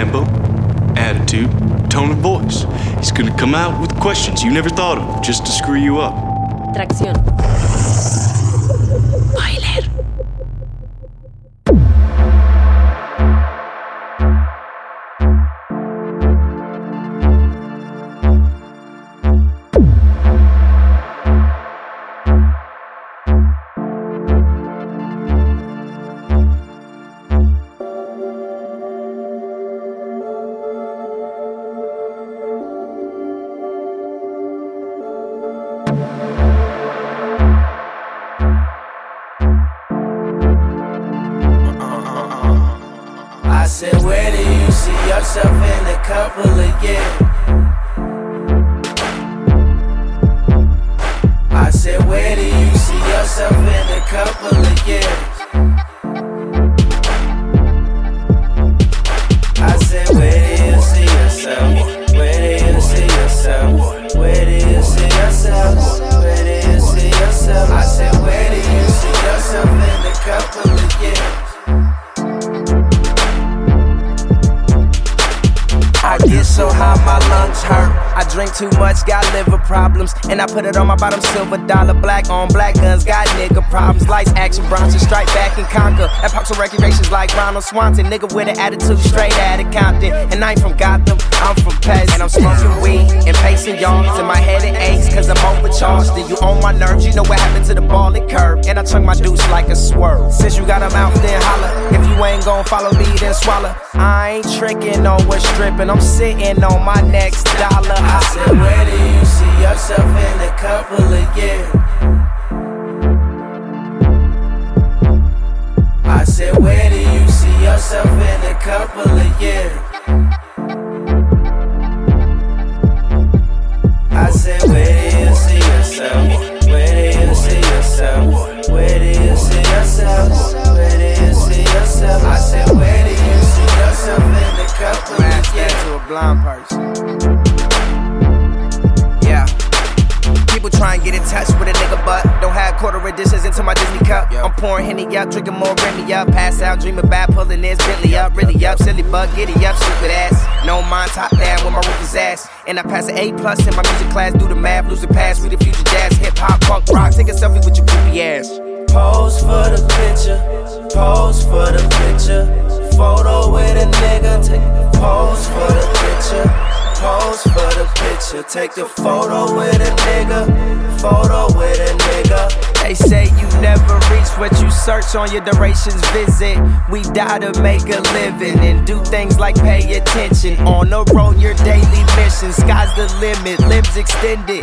tempo, attitude, tone of voice. He's gonna come out with questions you never thought of just to screw you up. Tracción. Put it on my bottom silver dollar, black on black guns, got nigga problems. Lights, action, Bronson, strike back and conquer. At parks and recreations like Ronald Swanson, nigga with an attitude straight out of Compton. And I ain't from Gotham, I'm from Pez. And I'm smoking weed and pacing yards. And my head And you on my nerves, you know what happened to the ball it curved. And I chunk my deuce like a swerve. Since you got a mouth, then holler. If you ain't gon' follow me, then swallow. I ain't tricking on what's stripping, I'm sitting on my next dollar. I said, Where do you see yourself in a couple of years? I said, Where do you see yourself in a couple of years? I said, Where yourself? Where do you see yourself? Where do you see yourself? Where do you see yourself? I said, Where do you see yourself in a couple years? to a blind person. People try and get in touch with a nigga, but don't have quarter editions into my Disney cup. Yep. I'm pouring Henny up, drinking more Remy up. Pass out, dreaming about pulling this Bentley up. Really up, silly buck, giddy up, stupid ass. No mind, top down with my roof is ass. And I pass an A plus in my music class, do the math, lose the past, read the future jazz, hip hop, punk, rock. Take a selfie with your goofy ass. Pose for the picture, pose for the picture. Photo with a nigga, take a pose for the picture pose for the picture. Take a photo with a nigga. Photo with a nigga. They say you never reach what you search on your durations visit. We die to make a living and do things like pay attention. On the road, your daily mission. Sky's the limit, limbs extended.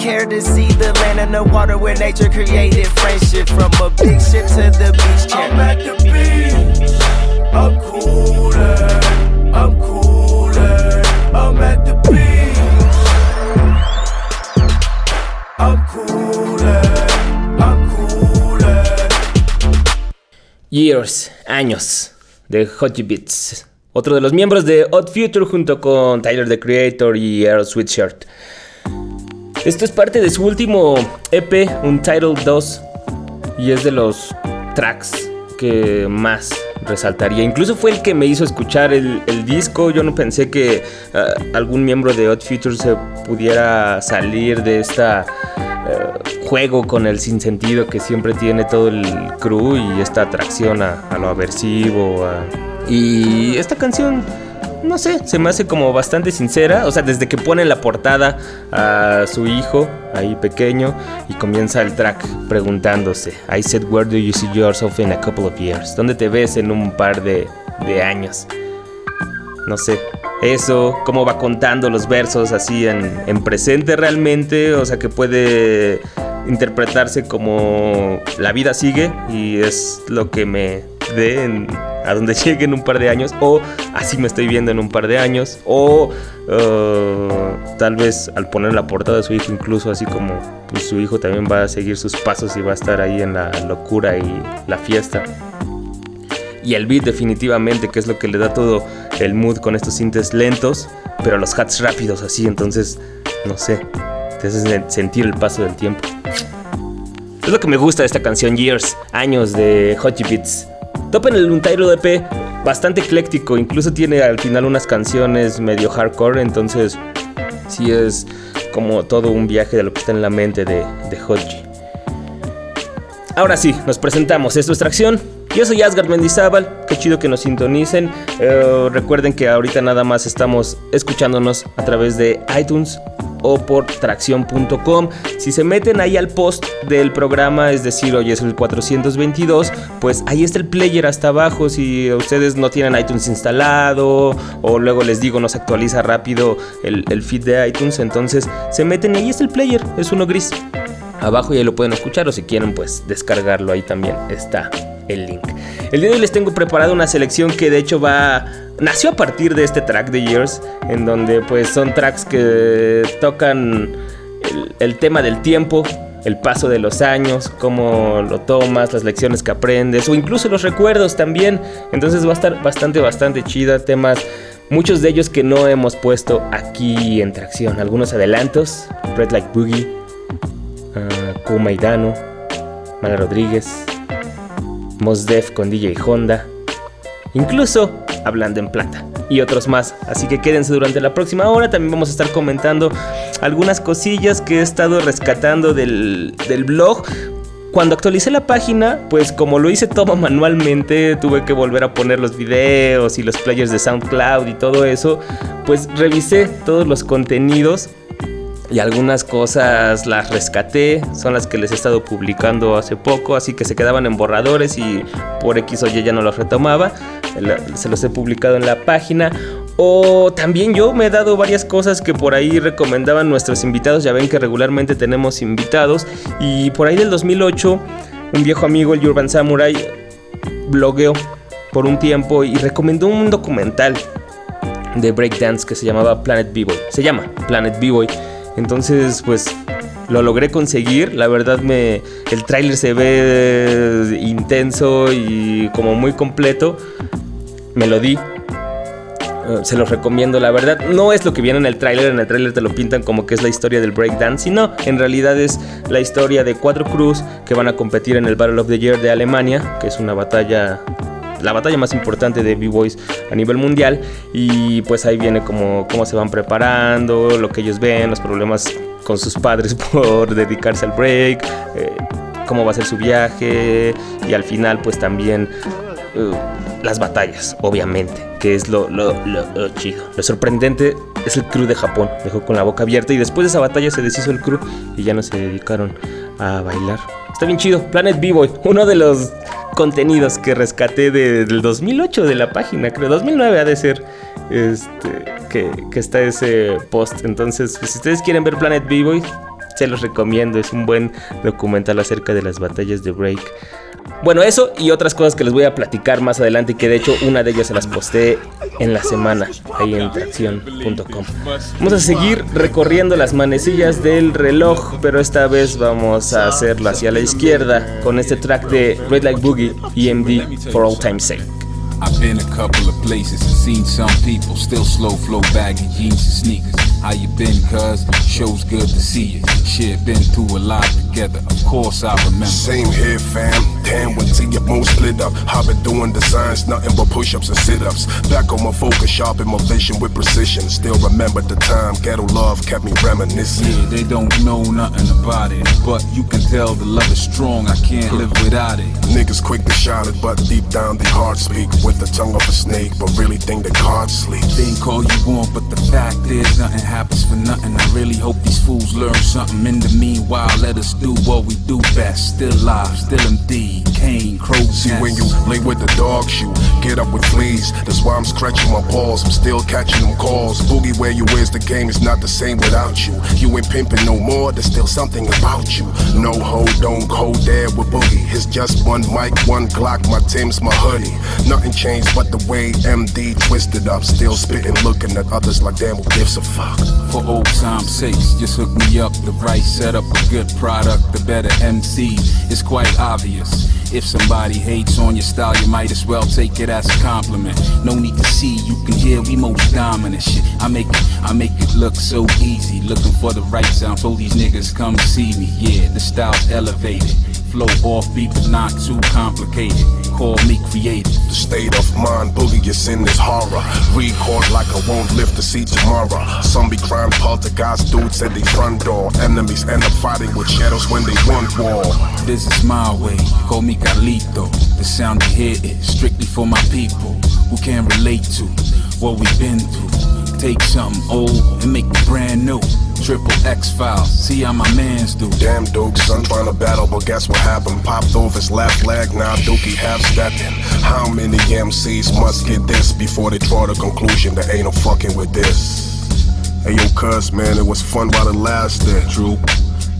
Care to see the land and the water where nature created friendship. From a big ship to the beach. I'm at the beach. I'm cooler. Years, años, de Hottie Beats. Otro de los miembros de Odd Future junto con Tyler the Creator y Earl Sweatshirt. Esto es parte de su último EP, un Title 2, y es de los tracks que más resaltaría. Incluso fue el que me hizo escuchar el, disco. Yo no pensé que ah, algún miembro de Odd Future se pudiera salir de esta juego con el sinsentido que siempre tiene todo el crew y esta atracción a, lo aversivo. y esta canción no sé, se me hace como bastante sincera. O sea, desde que pone la portada a su hijo, ahí pequeño, y comienza el track preguntándose: I said, Where do you see yourself in a couple of years? ¿Dónde te ves en un par de, de años? No sé. Eso, cómo va contando los versos así en, en presente realmente, o sea que puede interpretarse como la vida sigue y es lo que me dé a donde llegue en un par de años o así me estoy viendo en un par de años o uh, tal vez al poner la portada de su hijo incluso así como pues, su hijo también va a seguir sus pasos y va a estar ahí en la locura y la fiesta. Y el beat definitivamente que es lo que le da todo el mood con estos sintes lentos pero los hats rápidos así entonces no sé te haces sentir el paso del tiempo es lo que me gusta de esta canción Years, años de Hottie Beats. Topen el Untairo EP bastante ecléctico, incluso tiene al final unas canciones medio hardcore, entonces sí es como todo un viaje de lo que está en la mente de, de Hodgie. Ahora sí, nos presentamos, es nuestra acción. Yo soy Asgard Mendizábal, qué chido que nos sintonicen. Eh, recuerden que ahorita nada más estamos escuchándonos a través de iTunes o por tracción.com. Si se meten ahí al post del programa, es decir, hoy es el 422, pues ahí está el player hasta abajo. Si ustedes no tienen iTunes instalado o luego les digo no se actualiza rápido el, el feed de iTunes, entonces se meten y ahí está el player, es uno gris. Abajo y ahí lo pueden escuchar o si quieren pues descargarlo ahí también está el link. El día de hoy les tengo preparado una selección que de hecho va nació a partir de este track de Years, en donde pues son tracks que tocan el, tema del tiempo, el paso de los años, cómo lo tomas, las lecciones que aprendes o incluso los recuerdos también. Entonces va a estar bastante, bastante chida, temas, muchos de ellos que no hemos puesto aquí en tracción. Algunos adelantos, Red Like Boogie, uh, Kuma Idano, Mala Rodríguez, Mos Def con DJ Honda, incluso Hablando en Plata y otros más. Así que quédense durante la próxima hora. También vamos a estar comentando algunas cosillas que he estado rescatando del, del blog. Cuando actualicé la página, pues como lo hice todo manualmente, tuve que volver a poner los videos y los players de SoundCloud y todo eso. Pues revisé todos los contenidos y algunas cosas las rescaté, son las que les he estado publicando hace poco, así que se quedaban en borradores y por X o Y ya no los retomaba, se los he publicado en la página. O también yo me he dado varias cosas que por ahí recomendaban nuestros invitados, ya ven que regularmente tenemos invitados y por ahí del 2008 un viejo amigo, el Urban Samurai, blogueó por un tiempo y recomendó un documental de breakdance que se llamaba Planet B-Boy. Se llama Planet B-Boy. Entonces, pues lo logré conseguir. La verdad me el tráiler se ve intenso y como muy completo. Me lo di. Se los recomiendo, la verdad. No es lo que viene en el tráiler. En el tráiler te lo pintan como que es la historia del breakdance. Sino, en realidad es la historia de cuatro crews que van a competir en el Battle of the Year de Alemania, que es una batalla la batalla más importante de B-Boys a nivel mundial. Y pues ahí viene como cómo se van preparando, lo que ellos ven, los problemas con sus padres por dedicarse al break, eh, cómo va a ser su viaje y al final pues también uh, las batallas, obviamente, que es lo, lo, lo, lo, chido. Lo sorprendente es el crew de Japón, dejó con la boca abierta y después de esa batalla se deshizo el crew y ya no se dedicaron a bailar. Está bien chido, Planet B-Boy, uno de los contenidos que rescaté de, del 2008 de la página, creo 2009 ha de ser este que, que está ese post. Entonces, pues, si ustedes quieren ver Planet B-Boy, se los recomiendo, es un buen documental acerca de las batallas de break. Bueno, eso y otras cosas que les voy a platicar más adelante y que de hecho una de ellas se las posté en la semana ahí en tracción.com. Vamos a seguir recorriendo las manecillas del reloj, pero esta vez vamos a hacerlo hacia la izquierda con este track de Red Like Boogie EMD for All Time's Sake. I've been a couple of places seen some people still slow flow baggy jeans and sneakers. How you been, cuz? Show's good to see you. Shit, been through a lot together. Of course I remember. Same here, fam. Damn, when see your bone split up. I've been doing designs, nothing but push-ups and sit-ups. Back on my focus, sharpen my vision with precision. Still remember the time ghetto love kept me reminiscing. Yeah, they don't know nothing about it, but you can tell the love is strong. I can't live without it. Niggas quick to shout it, but deep down they heart speak with the tongue of a snake, but really think that God sleeps. They call you on, but the fact is nothing happens for nothing. I really hope these fools learn something. In the meanwhile, let us do what we do best. Still live, still MD, Kane, Crow. See when you lay with the dog shoe, get up with fleas. That's why I'm scratching my paws. I'm still catching them calls. Boogie where you is, the game is not the same without you. You ain't pimping no more. There's still something about you. No hold, don't go there with Boogie. It's just one mic, one Glock. My Tim's my hoodie. Nothing changed but the way MD twisted up. Still spitting, looking at others like damn, who gives a fuck? For old time's sakes, just hook me up. The right setup, a good product, the better MC. It's quite obvious. If somebody hates on your style, you might as well take it as a compliment. No need to see, you can hear we most dominant shit. I make it, I make it look so easy. Looking for the right sound, told these niggas come see me. Yeah, the style's elevated. Flow off beat, but not too complicated. Call me creative. The state of mind, boogie is in this horror. Record like I won't live to see tomorrow. Some Zombie crime poltergeist dudes at the front door. Enemies end up fighting with shadows when they want war. This is my way, call me Carlito. The sound you hear is strictly for my people who can relate to what we've been through. Take something old and make it brand new. Triple X files, see how my mans do. Damn Duke, son trying to battle, but guess what happened? Popped off his left leg, now Dookie half stepped in. How many MCs must get this before they draw the conclusion that ain't no fucking with this? Hey yo, cuz man, it was fun while it lasted, Drew.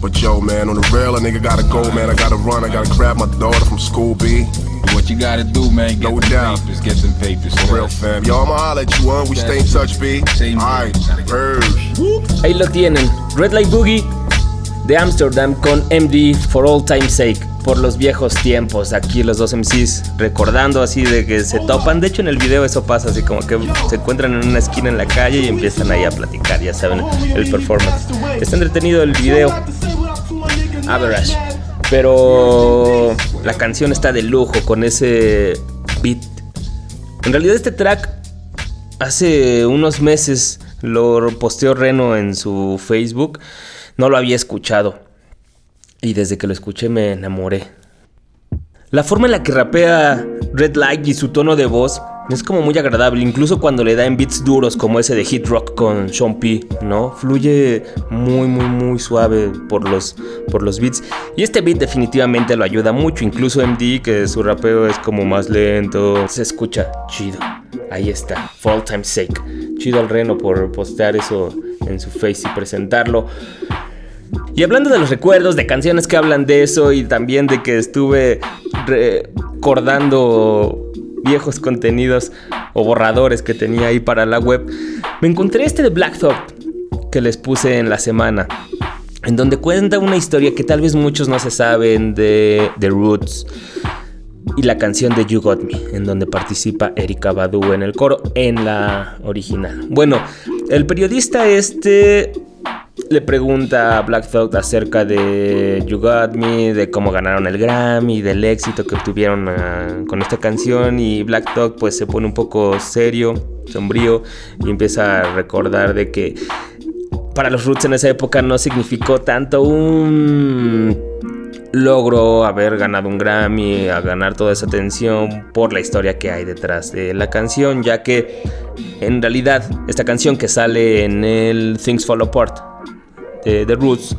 But yo, man, on the real, a nigga gotta go, man. I gotta run, I gotta grab my daughter from school, B. What you gotta do, man? Get No them doubt. papers, get them papers. For real, fam. Yo, I'ma holler at you, huh? We stay in touch, B. Same here. Alright, purge. Ahí lo tienen. Red Light Boogie de Amsterdam con MD for all time sake. Por los viejos tiempos. Aquí los dos MCs recordando así de que se topan. De hecho, en el video eso pasa así como que se encuentran en una esquina en la calle y empiezan ahí a platicar. Ya saben, el performance. Está entretenido el video. Average. Pero la canción está de lujo con ese beat. En realidad este track hace unos meses lo posteó Reno en su Facebook. No lo había escuchado. Y desde que lo escuché me enamoré. La forma en la que rapea Red Light y su tono de voz es como muy agradable, incluso cuando le da en beats duros como ese de Hit Rock con Sean P, ¿no? Fluye muy muy muy suave por los, por los beats y este beat definitivamente lo ayuda mucho, incluso MD que su rapeo es como más lento, se escucha chido. Ahí está, for all time's sake. Chido al Reno por postear eso en su face y presentarlo. Y hablando de los recuerdos, de canciones que hablan de eso y también de que estuve recordando viejos contenidos o borradores que tenía ahí para la web, me encontré este de Black Thought que les puse en la semana, en donde cuenta una historia que tal vez muchos no se saben de The Roots y la canción de You Got Me, en donde participa Erika Badu en el coro, en la original. Bueno, el periodista este le pregunta a Black Thought acerca de You Got Me, de cómo ganaron el Grammy, del éxito que obtuvieron uh, con esta canción. Y Black Thought pues se pone un poco serio, sombrío y empieza a recordar de que para los Roots en esa época no significó tanto un logro haber ganado un Grammy, a ganar toda esa atención por la historia que hay detrás de la canción, ya que en realidad esta canción que sale en el Things Fall Apart de The Roots,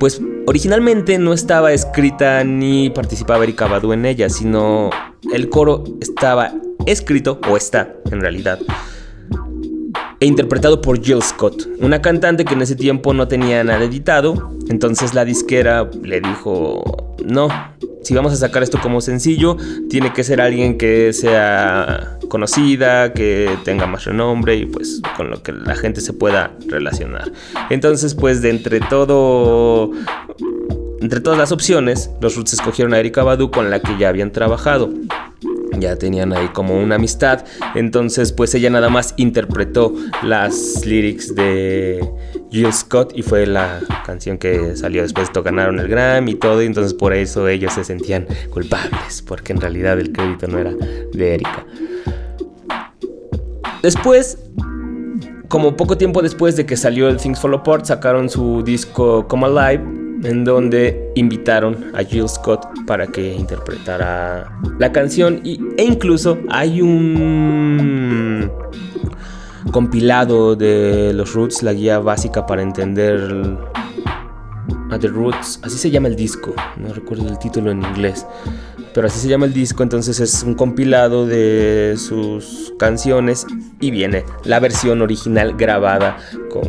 pues originalmente no estaba escrita ni participaba Erika Badu en ella, sino el coro estaba escrito, o está en realidad, e interpretado por Jill Scott, una cantante que en ese tiempo no tenía nada editado, entonces la disquera le dijo, no, si vamos a sacar esto como sencillo, tiene que ser alguien que sea conocida, que tenga más renombre y pues con lo que la gente se pueda relacionar. Entonces pues de entre todo... Entre todas las opciones, los Roots escogieron a Erika Badu con la que ya habían trabajado ya tenían ahí como una amistad. Entonces, pues ella nada más interpretó las lyrics de Jill Scott y fue la canción que salió después. Ganaron el Grammy y todo, y entonces por eso ellos se sentían culpables, porque en realidad el crédito no era de Erika. Después, como poco tiempo después de que salió el Things Fall Apart, sacaron su disco Come Alive en donde invitaron a Jill Scott para que interpretara la canción y, e incluso hay un compilado de los Roots, la guía básica para entender a The Roots, así se llama el disco, no recuerdo el título en inglés, pero así se llama el disco, entonces es un compilado de sus canciones y viene la versión original grabada con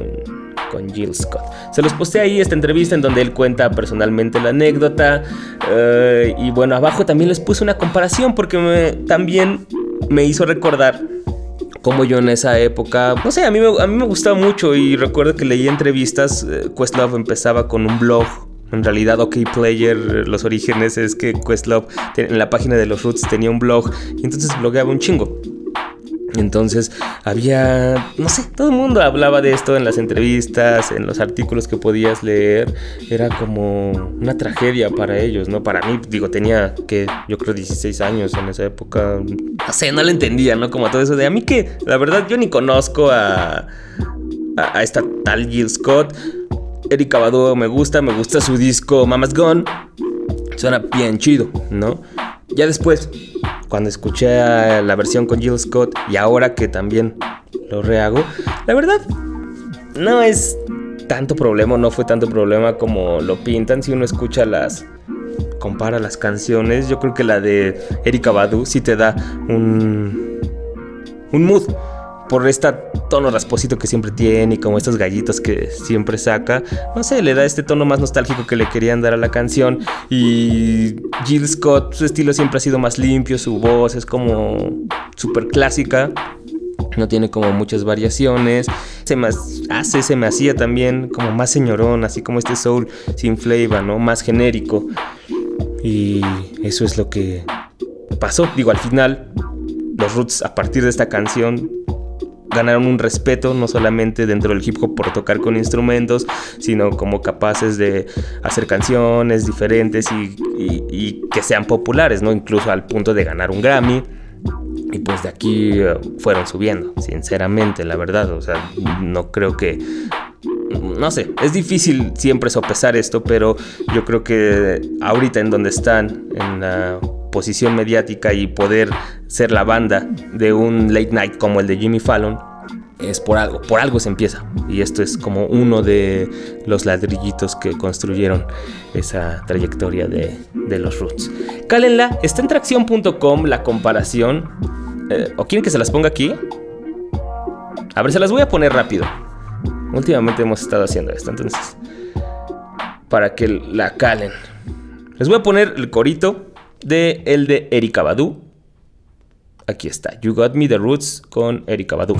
con Jill Scott. Se los posté ahí esta entrevista en donde él cuenta personalmente la anécdota. Uh, y bueno, abajo también les puse una comparación porque también me hizo recordar como yo en esa época, no sé, a mí, me, a mí me gustaba mucho y recuerdo que leí entrevistas, eh, Questlove empezaba con un blog en realidad, OK Player, los orígenes es que Questlove en la página de los Roots tenía un blog y entonces blogueaba un chingo. Entonces había, no sé, todo el mundo hablaba de esto en las entrevistas, en los artículos que podías leer. Era como una tragedia para ellos, ¿no? Para mí, digo, tenía que, yo creo, 16 años en esa época. No sé, no lo entendía, ¿no? Como todo eso de a mí que, la verdad, yo ni conozco a, a, esta tal Jill Scott. Erika Badu me gusta, me gusta su disco Mama's Gone. Suena bien chido, ¿no? Ya después, cuando escuché la versión con Jill Scott y ahora que también lo rehago, la verdad no es tanto problema, no fue tanto problema como lo pintan. Si uno escucha las compara las canciones, yo creo que la de Erika Badu sí te da un un mood por este tono rasposito que siempre tiene y como estos gallitos que siempre saca, no sé, le da este tono más nostálgico que le querían dar a la canción. Y Jill Scott, su estilo siempre ha sido más limpio, su voz es como súper clásica. No tiene como muchas variaciones. Se me hace, se me hacía también como más señorón, así como este soul sin flavor, ¿no? Más genérico. Y eso es lo que pasó. Digo, al final, los Roots a partir de esta canción ganaron un respeto no solamente dentro del hip hop por tocar con instrumentos, sino como capaces de hacer canciones diferentes y, que sean populares, ¿no? Incluso al punto de ganar un Grammy. Y pues de aquí eh, fueron subiendo, sinceramente, la verdad. O sea, no creo que no sé, es difícil siempre sopesar esto, pero yo creo que ahorita en donde están, en la posición mediática y poder ser la banda de un late night como el de Jimmy Fallon, es por algo, por algo se empieza. Y esto es como uno de los ladrillitos que construyeron esa trayectoria de, los Roots. Cálenla, está en tracción.com la comparación. Eh, ¿O quieren que se las ponga aquí? A ver, se las voy a poner rápido. Últimamente hemos estado haciendo esto, entonces. Para que la calen. Les voy a poner el corito de el de Erika Badu. Aquí está, You Got Me The Roots con Erika Badu.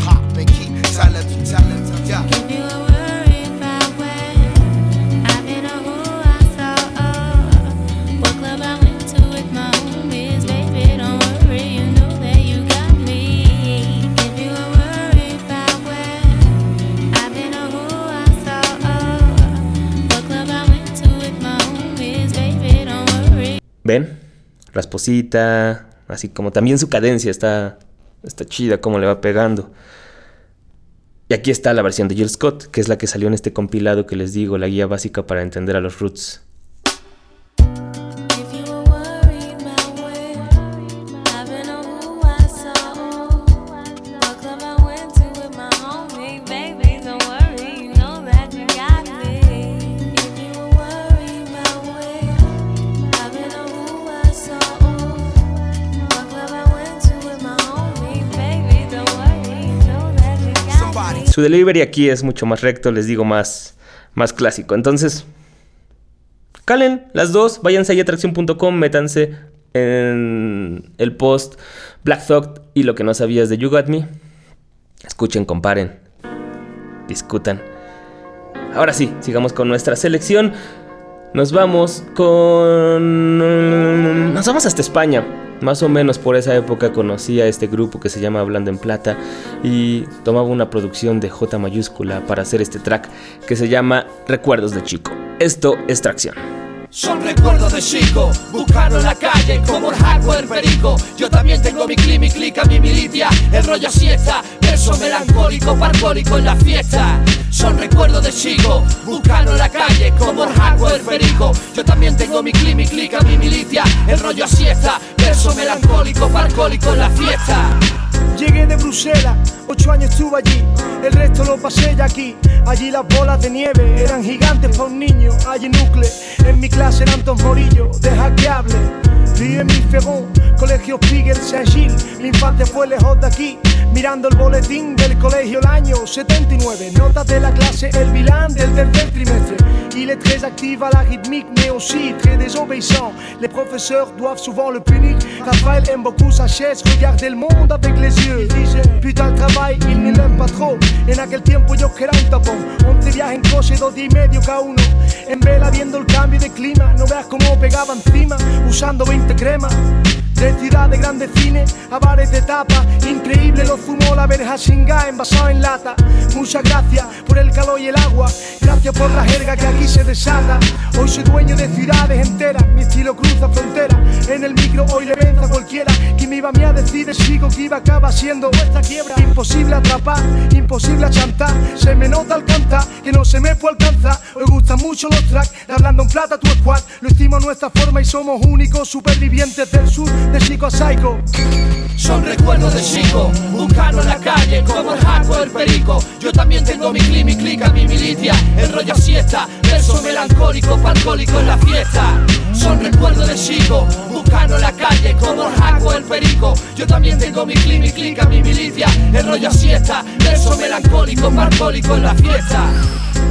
Rasposita, así como también su cadencia está, está chida, como le va pegando. Y aquí está la versión de Jill Scott, que es la que salió en este compilado que les digo, la guía básica para entender a los roots. Su delivery aquí es mucho más recto, les digo, más, más clásico. Entonces, calen las dos, váyanse a atracción.com, métanse en el post Black Thought y lo que no sabías de You Got Me. Escuchen, comparen, discutan. Ahora sí, sigamos con nuestra selección. Nos vamos con... Nos vamos hasta España. Más o menos por esa época conocí a este grupo que se llama Hablando en Plata y tomaba una producción de J mayúscula para hacer este track que se llama Recuerdos de Chico. Esto es tracción. Son recuerdos de chico, buscaron la calle como el hardware perico. Yo también tengo mi click, mi clica, mi militia, el rollo siesta, verso melancólico, parcólico en la fiesta. Son recuerdos de chico, buscaron la calle como el hardware perico. Yo también tengo mi click, mi clica, mi militia, el rollo siesta, verso melancólico, parcólico en la fiesta. Llegué de Bruselas, ocho años estuve allí, el resto lo pasé ya aquí. Allí las bolas de nieve eran gigantes para un niño. Allí núcleo, en mi clase eran dos morillos, deja que hable. Vi en mi fegón, colegio Piguel Saint-Gilles. Mi infancia fue lejos de aquí, mirando el boletín del colegio el año 79. Notas de la clase, el bilan del tercer trimestre. Il est très actif à la rythmique, mais aussi très désobéissant. Les professeurs doivent souvent le punir. Raphaël aime beaucoup sa chaise, regarder le monde avec les yeux. Putain, el travail, il ne pas. En aquel tiempo yo que era un tapón. 11 viajes en coche, dos días y medio cada uno. En vela viendo el cambio de clima, no veas cómo pegaba encima, usando 20 cremas. De ciudad de grandes cines a bares de tapa. Increíble lo zumó la verja singa envasado en lata. Muchas gracias por el calor y el agua. Gracias por la jerga que aquí se desata. Hoy soy dueño de ciudades enteras. Mi estilo cruza fronteras. En el micro hoy le venza cualquiera. Que me iba a mí a decir, sigo que iba acaba siendo vuestra quiebra. Imposible atrapar, imposible chantar. Se me nota al cantar que no se me puede alcanzar. Hoy gustan mucho los tracks hablando en plata tu squad. Lo hicimos a nuestra forma y somos únicos supervivientes del sur de Chico Psycho. Son recuerdos de chico, buscando en la calle como el jaco el perico. Yo también tengo mi clima mi clica, mi milicia, el rollo siesta, verso melancólico, palcólico en la fiesta. Son recuerdos de chico, buscando en la calle como el jaco el perico. Yo también tengo mi clima mi clica, mi milicia, el rollo siesta, verso melancólico, palcólico en la fiesta.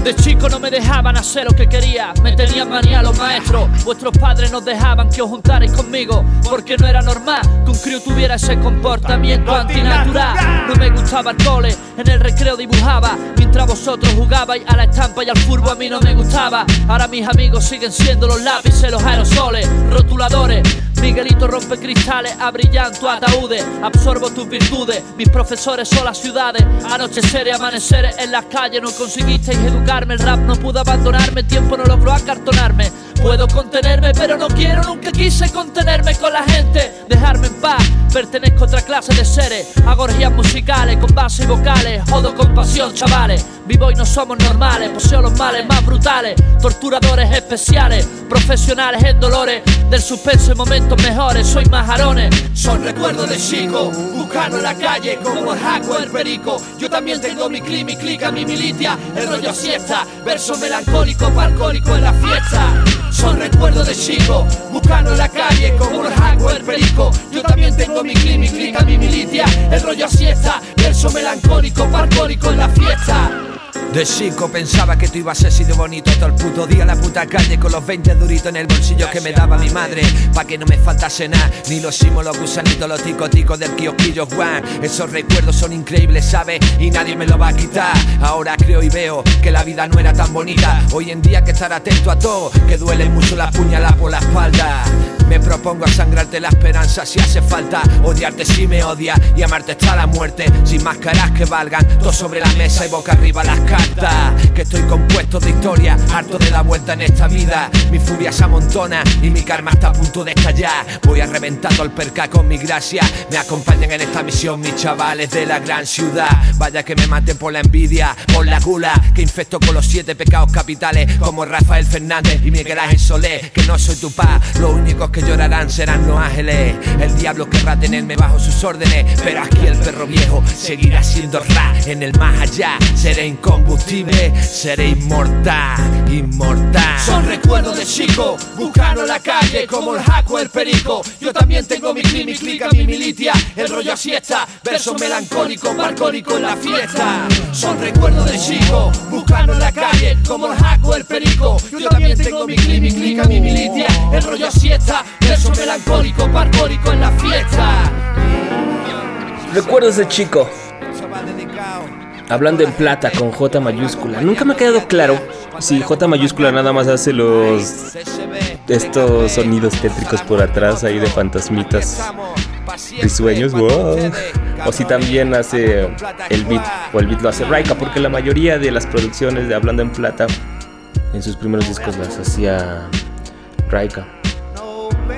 De chico no me dejaban hacer lo que quería, me tenían manía los maestros. Vuestros padres nos dejaban que os juntarais conmigo, porque no era normal que un crío tuviera ese comportamiento antinatural. No me gustaba el cole, en el recreo dibujaba, mientras vosotros jugabais a la estampa y al furbo a mí no me gustaba. Ahora mis amigos siguen siendo los lápices, los aerosoles, rotuladores. Miguelito rompe cristales, abrillanto ataúdes, absorbo tus virtudes. Mis profesores son las ciudades, anochecer y amaneceres en las calles. No conseguisteis educarme, el rap no pudo abandonarme, el tiempo no logró acartonarme. Puedo contenerme, pero no quiero, nunca quise contenerme con la gente. Dejarme en paz, pertenezco a otra clase de seres. Hago orgías musicales con base y vocales, jodo con pasión, chavales. Vivo y no somos normales, poseo los males más brutales. Torturadores especiales, profesionales en dolores. Del suspenso en momentos mejores, soy majarones. Son recuerdos de chico, buscando en la calle como el jaco, perico. Yo también tengo mi clima, mi clica, mi militia, el rollo siesta. Verso melancólico, palcólico en la fiesta. Son recuerdos de chico, buscando en la calle como el jaco, perico. Yo también tengo mi clima, mi clica, mi militia, el rollo siesta. Verso melancólico, palcólico en la fiesta. De chico pensaba que tú ibas a ser de bonito. Todo el puto día en la puta calle con los 20 duritos en el bolsillo que me daba mi madre. Pa' que no me faltase nada, ni los simos, los gusanitos, los ticos del kiosquillo Juan Esos recuerdos son increíbles, ¿sabes? Y nadie me lo va a quitar. Ahora creo y veo que la vida no era tan bonita. Hoy en día hay que estar atento a todo, que duele mucho la puñalada por la espalda. Me propongo a sangrarte la esperanza si hace falta. Odiarte si me odia y amarte hasta la muerte. Sin máscaras que valgan, todo sobre la mesa y boca arriba las Que estoy compuesto de historia, harto de la vuelta en esta vida. Mi furia se amontona y mi karma está a punto de estallar. Voy a reventar el perca con mi gracia. Me acompañan en esta misión mis chavales de la gran ciudad. Vaya que me maten por la envidia, por la gula Que infecto con los siete pecados capitales Como Rafael Fernández y Miguel Ángel Solé Que no soy tu pa, lo único que llorarán serán los ángeles. El diablo querrá tenerme bajo sus órdenes, pero aquí el perro viejo seguirá siendo ra. En el más allá. Seré incombustible, seré inmortal, inmortal. Son recuerdos de chico, buscando en la calle como el jaco, el perico. Yo también tengo mi clima, mi clica, mi militia, el rollo siesta, verso melancólico, balcónico en la fiesta. Son recuerdos de chico, buscando en la calle como el jaco, el perico. Yo también tengo mi clima, mi clica, mi militia, el rollo siesta, Verso melancólico, parcólico en la fiesta. Recuerdos de chico. Hablando en plata con J mayúscula. Nunca me ha quedado claro si J mayúscula nada más hace los estos sonidos tétricos por atrás ahí de fantasmitas risueños, wow. O si también hace el beat o el beat lo hace Raika, porque la mayoría de las producciones de Hablando en Plata en sus primeros discos las hacía Raika.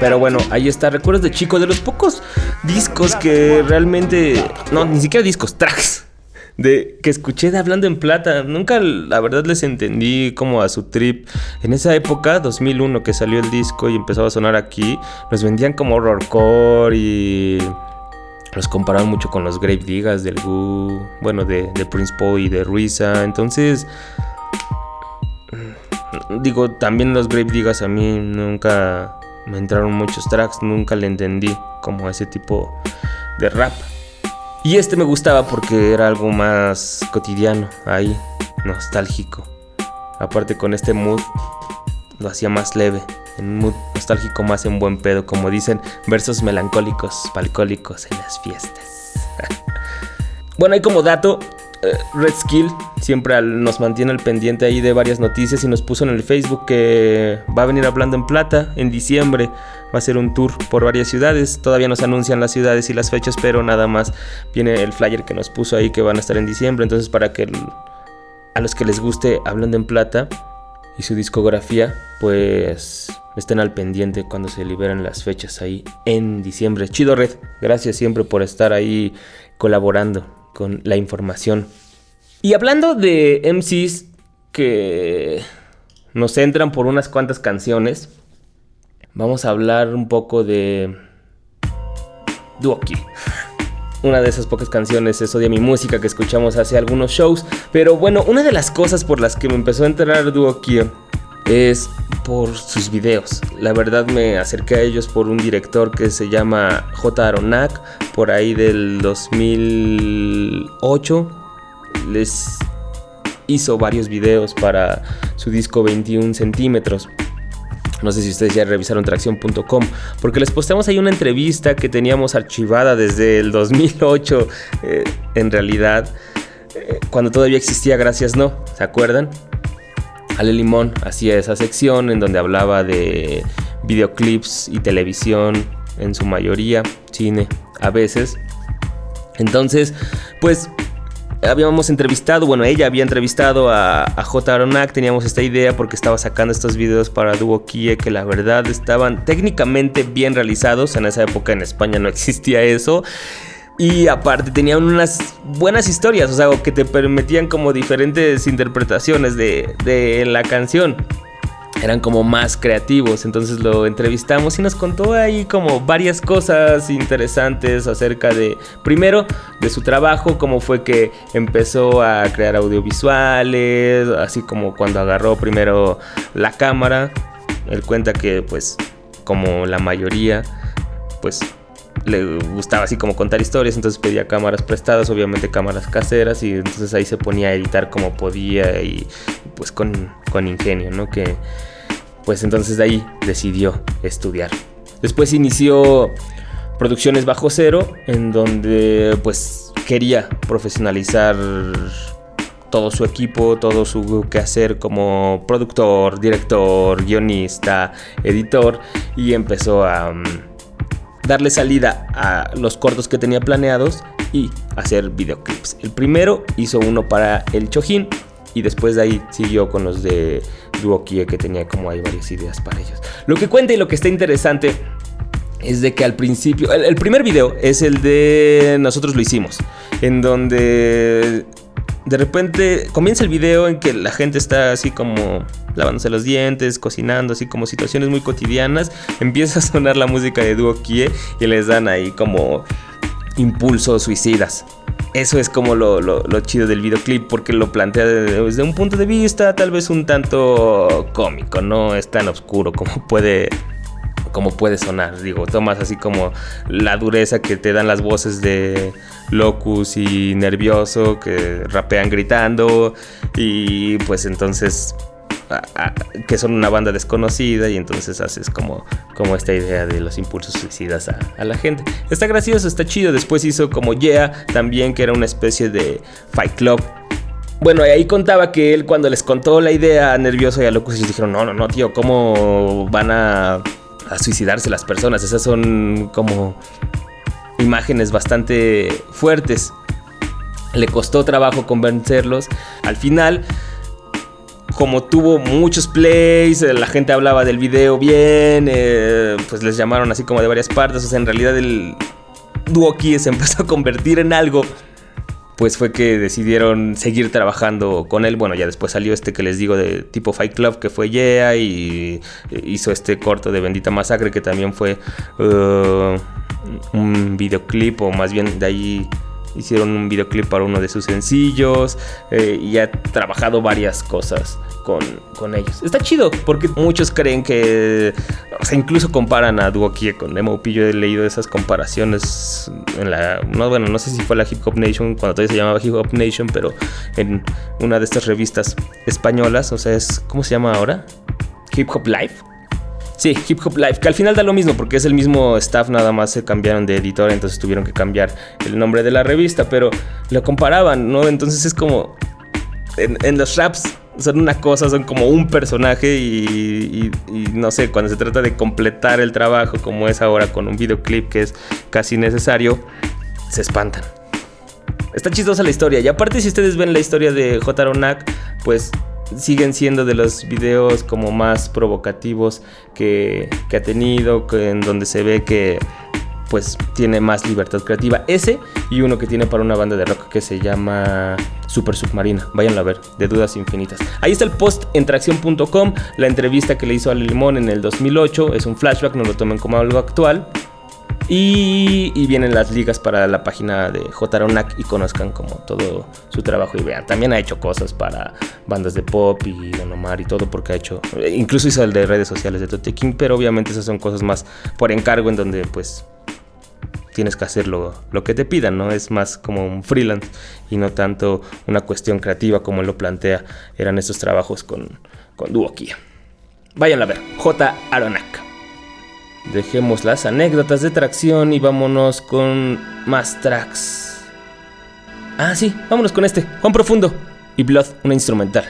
Pero bueno, ahí está, recuerdos de chico, de los pocos discos que realmente, no, ni siquiera discos, tracks, de que escuché Hablando en Plata. Nunca, la verdad, les entendí como a su trip. En esa época, 2001, que salió el disco y empezaba a sonar aquí, los vendían como horrorcore y los comparaban mucho con los Grave Digas del Goo, bueno, de, Prince Paul y de Ruiza. Entonces, digo, también los Grave Digas a mí nunca me entraron muchos tracks, nunca le entendí como ese tipo de rap. Y este me gustaba porque era algo más cotidiano, ahí, nostálgico. Aparte con este mood lo hacía más leve, en un mood nostálgico más en buen pedo, como dicen, versos melancólicos, palcólicos en las fiestas. bueno, hay como dato, Red Skill siempre nos mantiene al pendiente ahí de varias noticias y nos puso en el Facebook que va a venir hablando en plata en diciembre. Va a ser un tour por varias ciudades. Todavía nos anuncian las ciudades y las fechas, pero nada más viene el flyer que nos puso ahí que van a estar en diciembre. Entonces, para que a los que les guste Hablando en Plata y su discografía, pues estén al pendiente cuando se liberen las fechas ahí en diciembre. Chido Red, gracias siempre por estar ahí colaborando con la información. Y hablando de MCs que nos entran por unas cuantas canciones, vamos a hablar un poco de Duoki. Una de esas pocas canciones es Odia mi música que escuchamos hace algunos shows. Pero bueno, una de las cosas por las que me empezó a enterar Duoki es por sus videos. La verdad me acerqué a ellos por un director que se llama J. Aronak, por ahí del 2008. Les hizo varios videos para su disco 21 centímetros. No sé si ustedes ya revisaron tracción.com, porque les posteamos ahí una entrevista que teníamos archivada desde el 2008, eh, en realidad, eh, cuando todavía existía Gracias No, ¿se acuerdan? Ale Limón hacía esa sección en donde hablaba de videoclips y televisión en su mayoría, cine a veces. Entonces, pues habíamos entrevistado, bueno, ella había entrevistado a, J. Aronak, teníamos esta idea porque estaba sacando estos videos para Duo Kie que la verdad estaban técnicamente bien realizados, en esa época en España no existía eso. Y aparte tenían unas buenas historias, o sea, que te permitían como diferentes interpretaciones de, de la canción. Eran como más creativos, entonces lo entrevistamos y nos contó ahí como varias cosas interesantes acerca de, primero, de su trabajo, cómo fue que empezó a crear audiovisuales, así como cuando agarró primero la cámara. Él cuenta que pues como la mayoría, pues le gustaba así como contar historias, entonces pedía cámaras prestadas, obviamente cámaras caseras, y entonces ahí se ponía a editar como podía y pues con, con ingenio, ¿no? Que pues entonces de ahí decidió estudiar. Después inició Producciones Bajo Cero, en donde pues quería profesionalizar todo su equipo, todo su quehacer como productor, director, guionista, editor, y empezó a darle salida a los cortos que tenía planeados y hacer videoclips. El primero hizo uno para el Chojin y después de ahí siguió con los de Duokie que tenía como varias ideas para ellos. Lo que cuenta y lo que está interesante es de que al principio, el primer video es el de nosotros lo hicimos, en donde de repente comienza el video en que la gente está así como lavándose los dientes, cocinando, así como situaciones muy cotidianas. Empieza a sonar la música de Duo Kie y les dan ahí como impulsos suicidas. Eso es como lo, chido del videoclip porque lo plantea desde un punto de vista tal vez un tanto cómico, no es tan oscuro como puede como puede sonar. Digo, tomas así como la dureza que te dan las voces de Locus y Nervioso que rapean gritando y pues entonces que son una banda desconocida y entonces haces como, como esta idea de los impulsos suicidas a, la gente. Está gracioso, está chido. Después hizo como Yeah también, que era una especie de Fight Club. Bueno, ahí contaba que él cuando les contó la idea a Nervioso y a Locus, ellos dijeron, no, no, no, tío, ¿cómo van a, a suicidarse las personas? Esas son como imágenes bastante fuertes. Le costó trabajo convencerlos. Al final como tuvo muchos plays, eh, la gente hablaba del video bien, eh, pues les llamaron así como de varias partes, o sea, en realidad el Duoki se empezó a convertir en algo, pues fue que decidieron seguir trabajando con él. Bueno, ya después salió este que les digo de tipo Fight Club, que fue Yeah, y hizo este corto de Bendita Masacre, que también fue uh, videoclip, o más bien de ahí hicieron un videoclip para uno de sus sencillos eh, y ha trabajado varias cosas con, con, ellos. Está chido porque muchos creen que, o sea, incluso comparan a Duokie con M.O.P. Yo he leído esas comparaciones en la, no, bueno, no sé si fue la Hip Hop Nation cuando todavía se llamaba Hip Hop Nation, pero en una de estas revistas españolas, o sea, es, ¿cómo se llama ahora? Hip Hop Life Sí, Hip Hop Live, que al final da lo mismo porque es el mismo staff, nada más se cambiaron de editor, entonces tuvieron que cambiar el nombre de la revista, pero lo comparaban, ¿no? Entonces es como en, los raps son una cosa, son como un personaje y, no sé, cuando se trata de completar el trabajo como es ahora con un videoclip que es casi necesario, se espantan. Está chistosa la historia y aparte si ustedes ven la historia de J. Ronak, pues siguen siendo de los videos como más provocativos que, que ha tenido, en donde se ve que pues tiene más libertad creativa. Ese y uno que tiene para una banda de rock que se llama Super Submarina. Váyanlo a ver, de dudas infinitas. Ahí está el post en tracción.com, la entrevista que le hizo a Limón en el 2008. Es un flashback, no lo tomen como algo actual. Y, vienen las ligas para la página de J. y conozcan como todo su trabajo y vean. También ha hecho cosas para bandas de pop y Don Omar y todo porque ha hecho, incluso hizo el de redes sociales de Tote King, pero obviamente esas son cosas más por encargo en donde pues tienes que hacer lo, que te pidan, ¿no? Es más como un freelance y no tanto una cuestión creativa como lo plantea. Eran estos trabajos con, con Duo Kia. Vayan a ver, J. Aronak. Dejemos las anécdotas de tracción y vámonos con más tracks. Ah, sí, vámonos con este, Juan Profundo y Blood, una instrumental.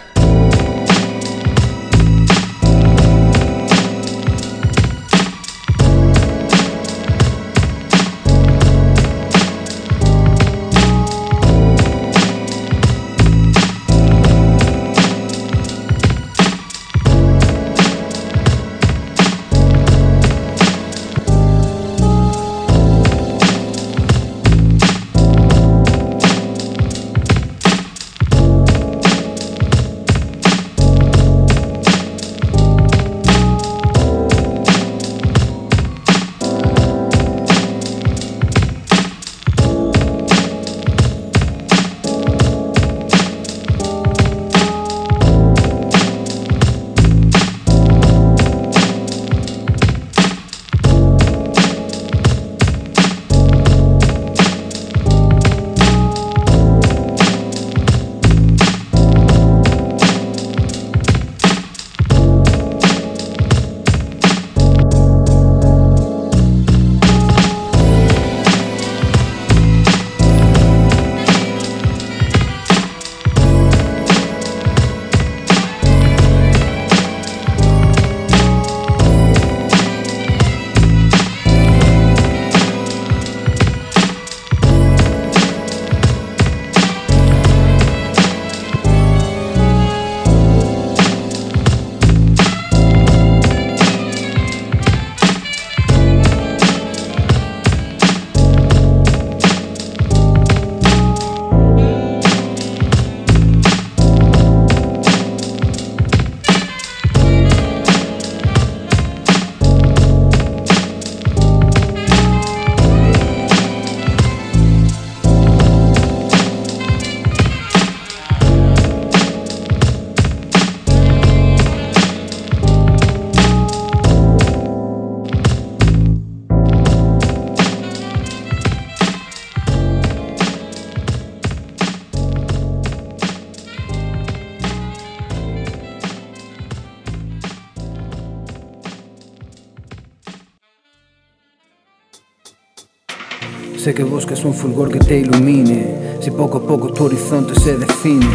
Sé que buscas un fulgor que te ilumine, si poco a poco tu horizonte se define.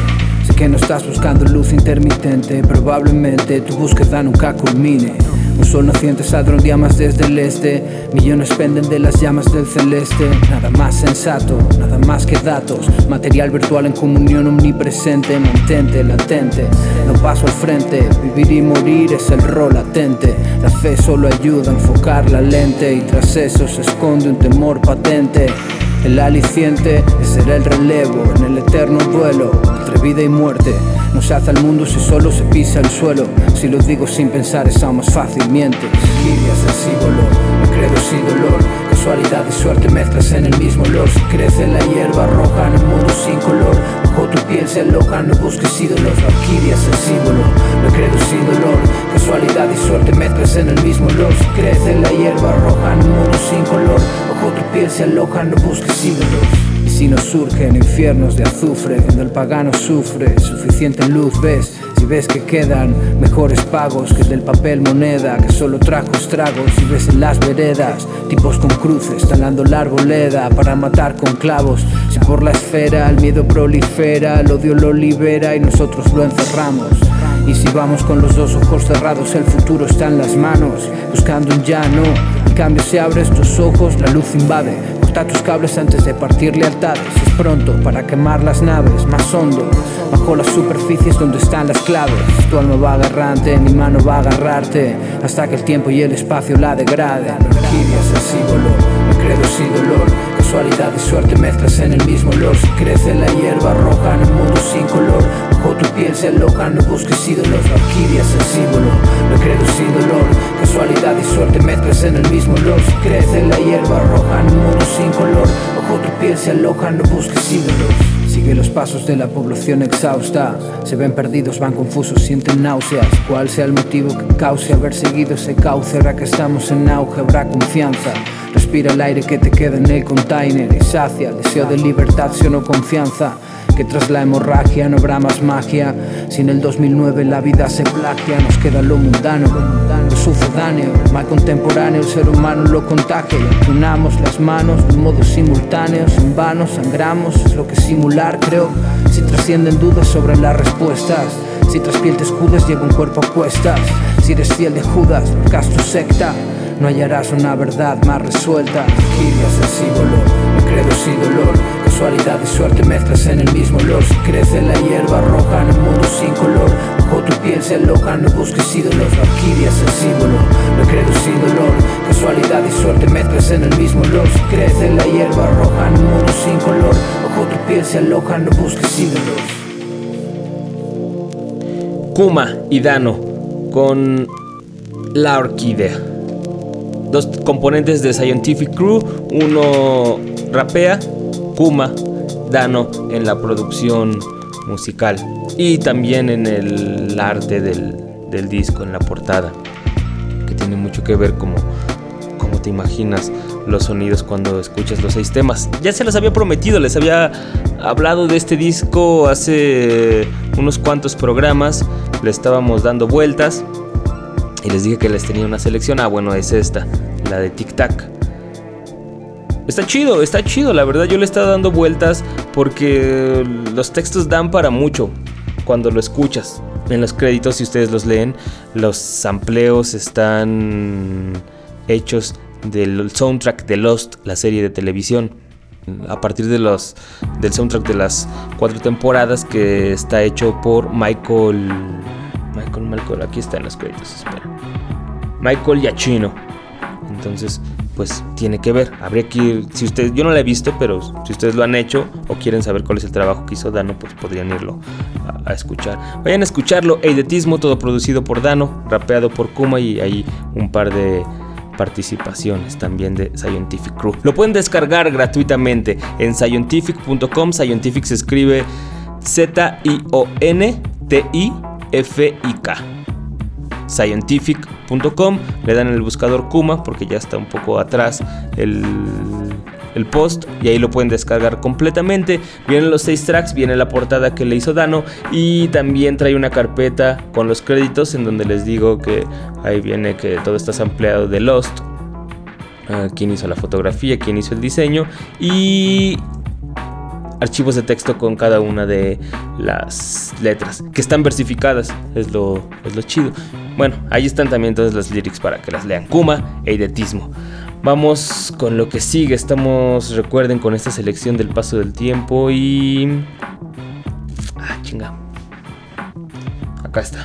Sé que no estás buscando luz intermitente, probablemente tu búsqueda nunca culmine. Un sol naciente día más desde el este. Millones penden de las llamas del celeste. Nada más sensato, más que datos. Material virtual en comunión omnipresente. Mantente latente, no paso al frente. Vivir y morir es el rol latente. La fe solo ayuda a enfocar la lente. Y tras eso se esconde un temor patente. El aliciente es ser el relevo en el eterno duelo entre vida y muerte. No se hace al mundo si solo se pisa el suelo. Si lo digo sin pensar es aún más fácil, mientes. es el símbolo, me credo sin dolor. Casualidad y suerte mezclas en el mismo olor. Si crece la hierba roja en el mundo sin color. Bajo tu piel se aloja, no busques ídolos. es el símbolo, me credo sin dolor. Casualidad y suerte mezclas en el mismo olor. Si crece la hierba roja en el mundo sin color. Bajo tu piel se aloja, no busques ídolos Si no surgen infiernos de azufre, donde el pagano sufre, suficiente luz ves. Si ves que quedan mejores pagos que el del papel moneda, que solo trajo estragos. Si ves en las veredas tipos con cruces, talando la arboleda para matar con clavos. Si por la esfera el miedo prolifera, el odio lo libera y nosotros lo encerramos. Y si vamos con los dos ojos cerrados, el futuro está en las manos, buscando un ya no. En cambio, si abres tus ojos, la luz invade. Corta tus cables antes de partir lealtades. Es pronto para quemar las naves, más hondo. Bajo las superficies donde están las claves. Tu alma va a agarrarte, mi mano va a agarrarte. Hasta que el tiempo y el espacio la degraden. Orquídeas el símbolo, me credo sin dolor. Casualidad y suerte mezclas en el mismo olor. Si crece la hierba roja en un mundo sin color. Bajo tu piel se aloja, no busques ídolos. La orquídea es el símbolo, me credo sin dolor. Casualidad y suerte mezclas en el mismo olor. Si crece la hierba roja en un mundo sin color. Bajo tu piel se aloja, no busques ídolos. Sigue los pasos de la población exhausta. Se ven perdidos, van confusos, sienten náuseas. ¿Cuál sea el motivo que cause haber seguido ese cauce? Ahora que estamos en auge, habrá confianza. Respira el aire que te queda en el container y sacia el deseo de libertad, si o no confianza. Que tras la hemorragia no habrá más magia. Si en el 2009 la vida se plagia, nos queda lo mundano, lo sucedáneo, mal contemporáneo. El ser humano lo contagia y unamos las manos de modo simultáneo, en vano sangramos, es lo que simular creo. Si trascienden dudas sobre las respuestas. Si tras piel te escudas, lleva un cuerpo a cuestas. Si eres fiel de Judas, tu secta. No hallarás una verdad más resuelta. El símbolo, me credo sin dolor. Casualidad y suerte mezclas en el mismo olor. Si crece la hierba roja en un mundo sin color. Bajo tu piel se aloja, no busques ídolos. Orquídeas el símbolo, me credo sin dolor. Casualidad y suerte mezclas en el mismo olor. Si crece la hierba roja en un mundo sin color. Bajo tu piel se aloja, no busques ídolos. Kuma y Dano con La Orquídea. Dos componentes de Scientific Crew, uno rapea, Kuma, Dano en la producción musical y también en el arte del, del disco, en la portada, que tiene mucho que ver como, como te imaginas los sonidos cuando escuchas los seis temas. Ya se los había prometido, les había hablado de este disco hace unos cuantos programas, le estábamos dando vueltas y les dije que les tenía una selección. Ah, bueno, es esta, la de Tic Tac. Está chido, está chido, la verdad yo le he estado dando vueltas porque los textos dan para mucho cuando lo escuchas. En los créditos, si ustedes los leen, los sampleos están hechos del soundtrack de Lost, la serie de televisión. A partir de los, del soundtrack de las cuatro temporadas que está hecho por Michael. Michael, Michael, aquí está en los créditos, espera. Michael Giacchino. Entonces, pues tiene que ver. Habría que ir, si ustedes, yo no la he visto, pero si ustedes lo han hecho o quieren saber cuál es el trabajo que hizo Dano, pues podrían irlo a, escuchar. Vayan a escucharlo, Eidetismo, todo producido por Dano, rapeado por Kuma y hay un par de participaciones también de Scientific Crew. Lo pueden descargar gratuitamente en scientific.com. Scientific se escribe Z-I-O-N-T-I-F-I-K. Scientific.com, le dan el buscador Kuma porque ya está un poco atrás el, el post y ahí lo pueden descargar completamente. Vienen los seis tracks, viene la portada que le hizo Dano y también trae una carpeta con los créditos en donde les digo que ahí viene que todo está ampliado de Lost. Uh, quién hizo la fotografía, quién hizo el diseño y archivos de texto con cada una de las letras que están versificadas, es lo, es lo chido. Bueno, ahí están también todas las lyrics para que las lean. Kuma e Eidetismo. Vamos con lo que sigue. Estamos, recuerden, con esta selección del paso del tiempo y. Ah, chinga. Acá está.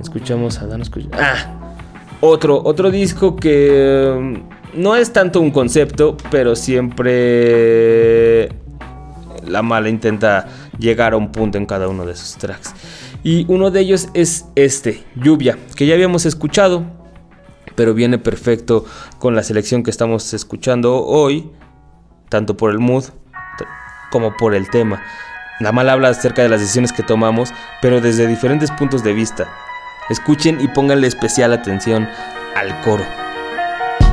Escuchamos a Dano. Ah, otro, otro disco que no es tanto un concepto, pero siempre la mala intenta llegar a un punto en cada uno de sus tracks. Y uno de ellos es este, Lluvia, que ya habíamos escuchado, pero viene perfecto con la selección que estamos escuchando hoy, tanto por el mood como por el tema. La mala habla acerca de las decisiones que tomamos, pero desde diferentes puntos de vista. Escuchen y pónganle especial atención al coro.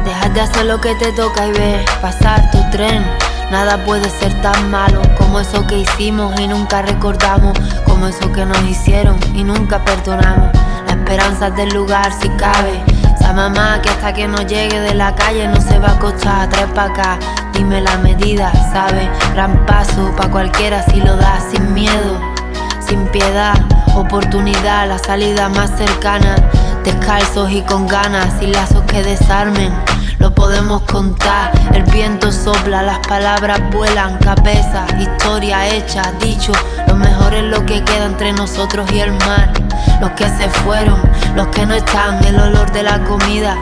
Dejas de hacer lo que te toca y ver pasar tu tren. Nada puede ser tan malo como eso que hicimos y nunca recordamos, como eso que nos hicieron y nunca perdonamos. La esperanza del lugar si cabe. Esa mamá que hasta que no llegue de la calle no se va a acostar, tres pa' acá. Dime la medida, ¿sabe? Gran paso pa' cualquiera si lo da sin miedo, sin piedad. Oportunidad, la salida más cercana. Descalzos y con ganas y lazos que desarmen lo podemos contar. El viento sopla, las palabras vuelan, cabeza, historia hecha, dicho. Lo mejor es lo que queda entre nosotros y el mar. Los que se fueron, los que no están, el olor de la comida.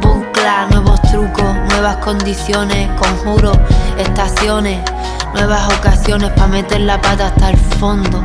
Buncla, nuevos trucos, nuevas condiciones, conjuros, estaciones, nuevas ocasiones para meter la pata hasta el fondo.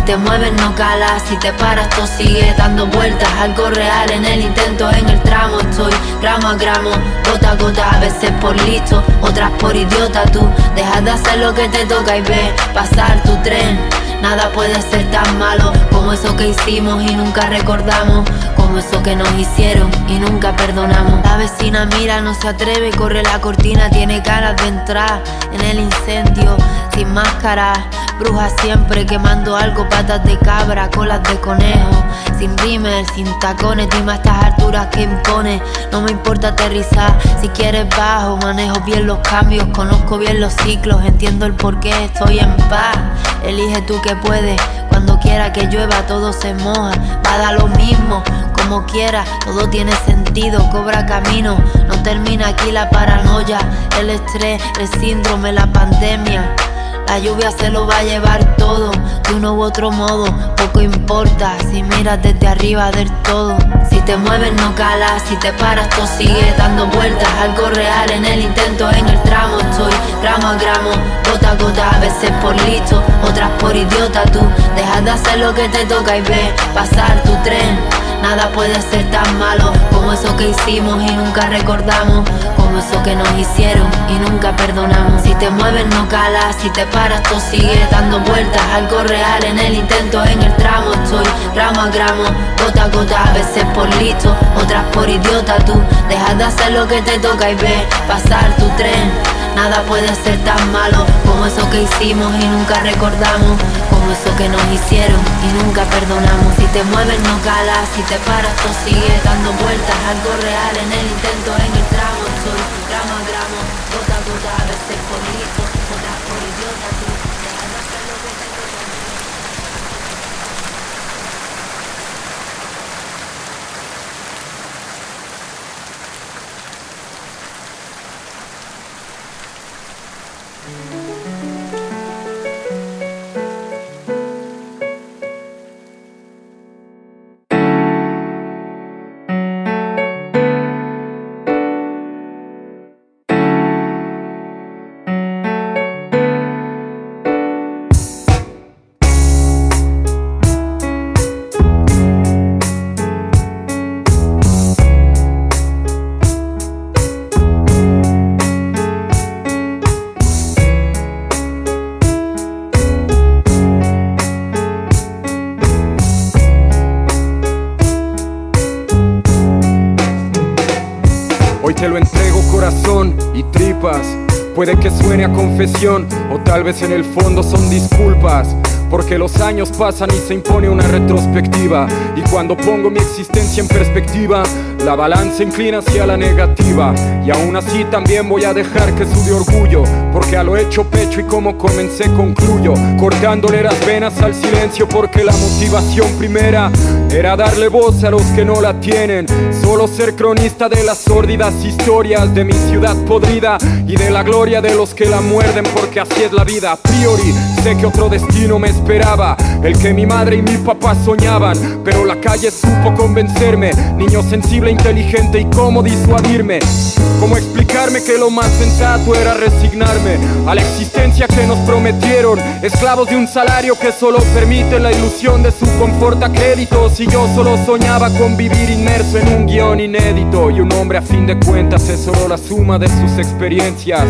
Si te mueves no calas, si te paras todo sigue dando vueltas. Algo real en el intento, en el tramo estoy. Gramo a gramo, gota a gota A veces por listo, otras por idiota. Tú dejas de hacer lo que te toca y ve pasar tu tren Nada puede ser tan malo como eso que hicimos y nunca recordamos, como eso que nos hicieron y nunca perdonamos. La vecina mira, no se atreve, corre la cortina, tiene ganas de entrar en el incendio sin máscara. Bruja siempre quemando algo, patas de cabra, colas de conejo. Sin rímel, sin tacones, dime a estas alturas que impone. No me importa aterrizar, si quieres bajo, manejo bien los cambios, conozco bien los ciclos, entiendo el por qué estoy en paz. Elige tú que puedes, cuando quiera que llueva todo se moja, va a dar lo mismo, como quiera, todo tiene sentido, cobra camino, no termina aquí la paranoia, el estrés, el síndrome, la pandemia. La lluvia se lo va a llevar todo, de uno u otro modo, poco importa si miras desde arriba del todo. Si te mueves no calas, si te paras todo sigue dando vueltas, algo real en el intento, en el tramo estoy, gramo a gramo, gota a gota, a veces por listo, otras por idiota tú. Dejas de hacer lo que te toca y ve pasar tu tren. Nada puede ser tan malo como eso que hicimos y nunca recordamos, como eso que nos hicieron y nunca perdonamos. Si te mueves no calas, si te paras todo sigue dando vueltas, algo real en el intento, en el tramo estoy, gramo a gramo, gota a gota, a veces por listo, otras por idiota tú. Dejas de hacer lo que te toca y ve pasar tu tren. Nada puede ser tan malo como eso que hicimos y nunca recordamos, como eso que nos hicieron y nunca perdonamos. Si te mueves no calas, si te paras todo sigue dando vueltas, algo real en el intento, en el Puede que suene a confesión o tal vez en el fondo son disculpas. Porque los años pasan y se impone una retrospectiva. Y cuando pongo mi existencia en perspectiva, la balanza inclina hacia la negativa. Y aún así también voy a dejar que sude orgullo. Porque a lo hecho pecho y como comencé concluyo. Cortándole las venas al silencio porque la motivación primera era darle voz a los que no la tienen. Solo ser cronista de las sórdidas historias de mi ciudad podrida y de la gloria de los que la muerden porque así es la vida. A priori sé que otro destino me esperaba, el que mi madre y mi papá soñaban, pero la calle supo convencerme, niño sensible, inteligente y cómo disuadirme. Cómo explicarme que lo más sensato era resignarme a la existencia que nos prometieron, esclavos de un salario que solo permite la ilusión de su confort a créditos. Y yo solo soñaba con vivir inmerso en un guion inédito. Y un hombre a fin de cuentas es solo la suma de sus experiencias.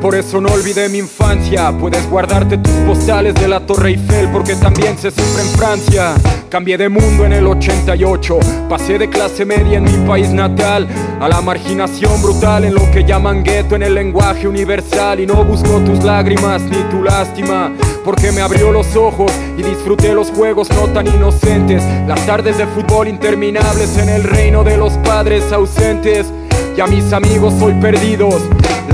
Por eso no olvidé mi infancia, puedes guardarte tus postales de la Torre Eiffel porque también se sufre en Francia. Cambié de mundo en el 88, pasé de clase media en mi país natal a la marginación brutal en lo que llaman gueto en el lenguaje universal y no busco tus lágrimas ni tu lástima porque me abrió los ojos y disfruté los juegos no tan inocentes, las tardes de fútbol interminables en el reino de los padres ausentes y a mis amigos hoy perdidos.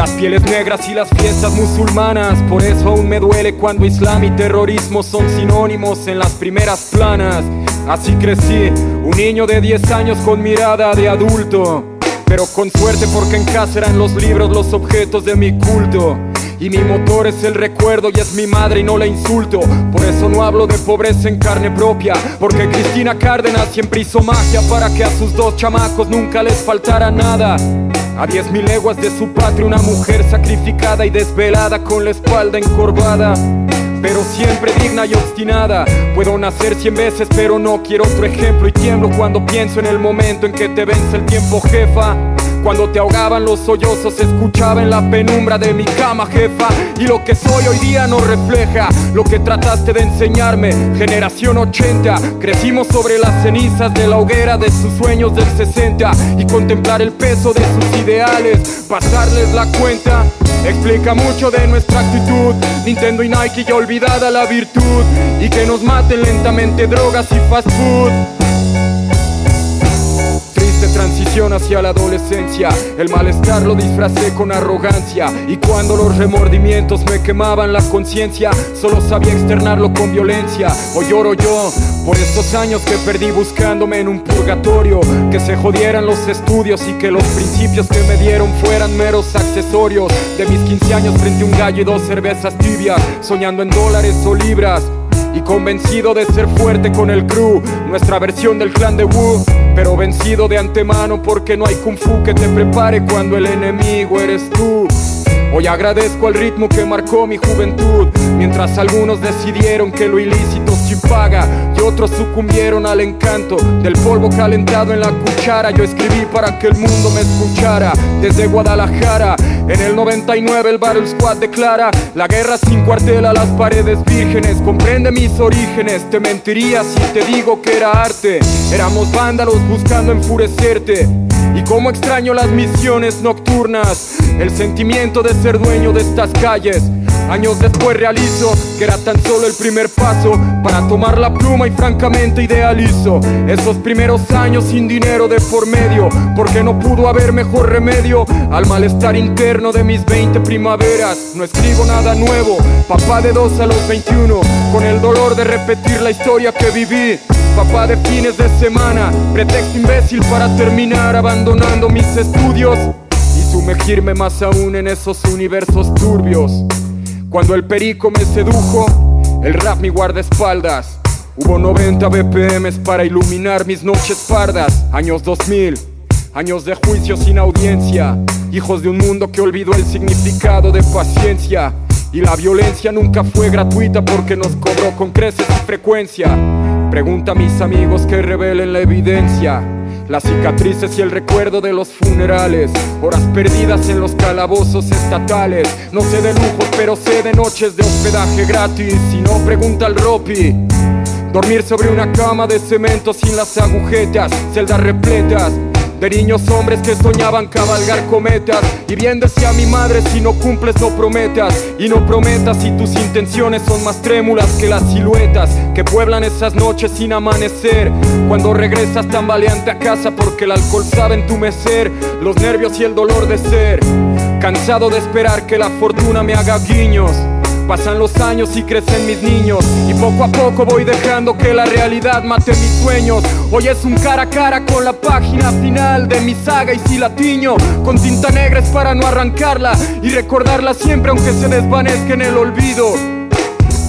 Las pieles negras y las fiestas musulmanas, por eso aún me duele cuando islam y terrorismo son sinónimos en las primeras planas. Así crecí, un niño de 10 años con mirada de adulto, pero con suerte porque en casa eran los libros los objetos de mi culto. Y mi motor es el recuerdo y es mi madre y no la insulto. Por eso no hablo de pobreza en carne propia. Porque Cristina Cárdenas siempre hizo magia para que a sus dos chamacos nunca les faltara nada. A diez mil leguas de su patria, una mujer sacrificada y desvelada con la espalda encorvada. Pero siempre digna y obstinada. Puedo nacer cien veces, pero no quiero otro ejemplo. Y tiemblo cuando pienso en el momento en que te vence el tiempo, jefa. Cuando te ahogaban los sollozos, escuchaba en la penumbra de mi cama, jefa. Y lo que soy hoy día no refleja lo que trataste de enseñarme. Generación 80, crecimos sobre las cenizas de la hoguera de sus sueños del 60 y contemplar el peso de sus ideales, pasarles la cuenta. Explica mucho de nuestra actitud, Nintendo y Nike ya olvidada la virtud y que nos maten lentamente drogas y fast food transición hacia la adolescencia. El malestar lo disfracé con arrogancia. Y cuando los remordimientos me quemaban la conciencia, solo sabía externarlo con violencia. Hoy lloro yo por estos años que perdí buscándome en un purgatorio. Que se jodieran los estudios y que los principios que me dieron fueran meros accesorios. De mis 15 años frente un gallo y dos cervezas tibias, soñando en dólares o libras y convencido de ser fuerte con el crew, nuestra versión del clan de Wu, pero vencido de antemano porque no hay kung fu que te prepare cuando el enemigo eres tú. Hoy agradezco al ritmo que marcó mi juventud, mientras algunos decidieron que lo ilícito sí paga y otros sucumbieron al encanto del polvo calentado en la cuchara. Yo escribí para que el mundo me escuchara desde Guadalajara. En el 99 el Battle Squad declara la guerra sin cuartel a las paredes vírgenes. Comprende mis orígenes, te mentiría si te digo que era arte. Éramos vándalos buscando enfurecerte. Y como extraño las misiones nocturnas, el sentimiento de ser dueño de estas calles. Años después realizo que era tan solo el primer paso para tomar la pluma y francamente idealizo esos primeros años sin dinero de por medio, porque no pudo haber mejor remedio al malestar interno de mis 20 primaveras. No escribo nada nuevo, papá de dos a los 21, con el dolor de repetir la historia que viví. Papá de fines de semana, pretexto imbécil para terminar abandonando mis estudios y sumergirme más aún en esos universos turbios. Cuando el perico me sedujo, el rap mi guardaespaldas. Hubo 90 BPMs para iluminar mis noches pardas. Años 2000, años de juicio sin audiencia. Hijos de un mundo que olvidó el significado de paciencia. Y la violencia nunca fue gratuita porque nos cobró con creces y frecuencia. Pregunta a mis amigos que revelen la evidencia. Las cicatrices y el recuerdo de los funerales, horas perdidas en los calabozos estatales. No sé de lujos, pero sé de noches de hospedaje gratis. Si no, pregunta al Ropi. Dormir sobre una cama de cemento sin las agujetas, celdas repletas de niños hombres que soñaban cabalgar cometas. Y bien decía mi madre si no cumples no prometas. Y no prometas si tus intenciones son más trémulas que las siluetas Que pueblan esas noches sin amanecer. Cuando regresas tan valiente a casa porque el alcohol sabe entumecer Los nervios y el dolor de ser. Cansado de esperar que la fortuna me haga guiños Pasan los años y crecen mis niños Y poco a poco voy dejando que la realidad mate mis sueños Hoy es un cara a cara con la página final de mi saga y si la tiño Con tinta negra es para no arrancarla Y recordarla siempre aunque se desvanezca en el olvido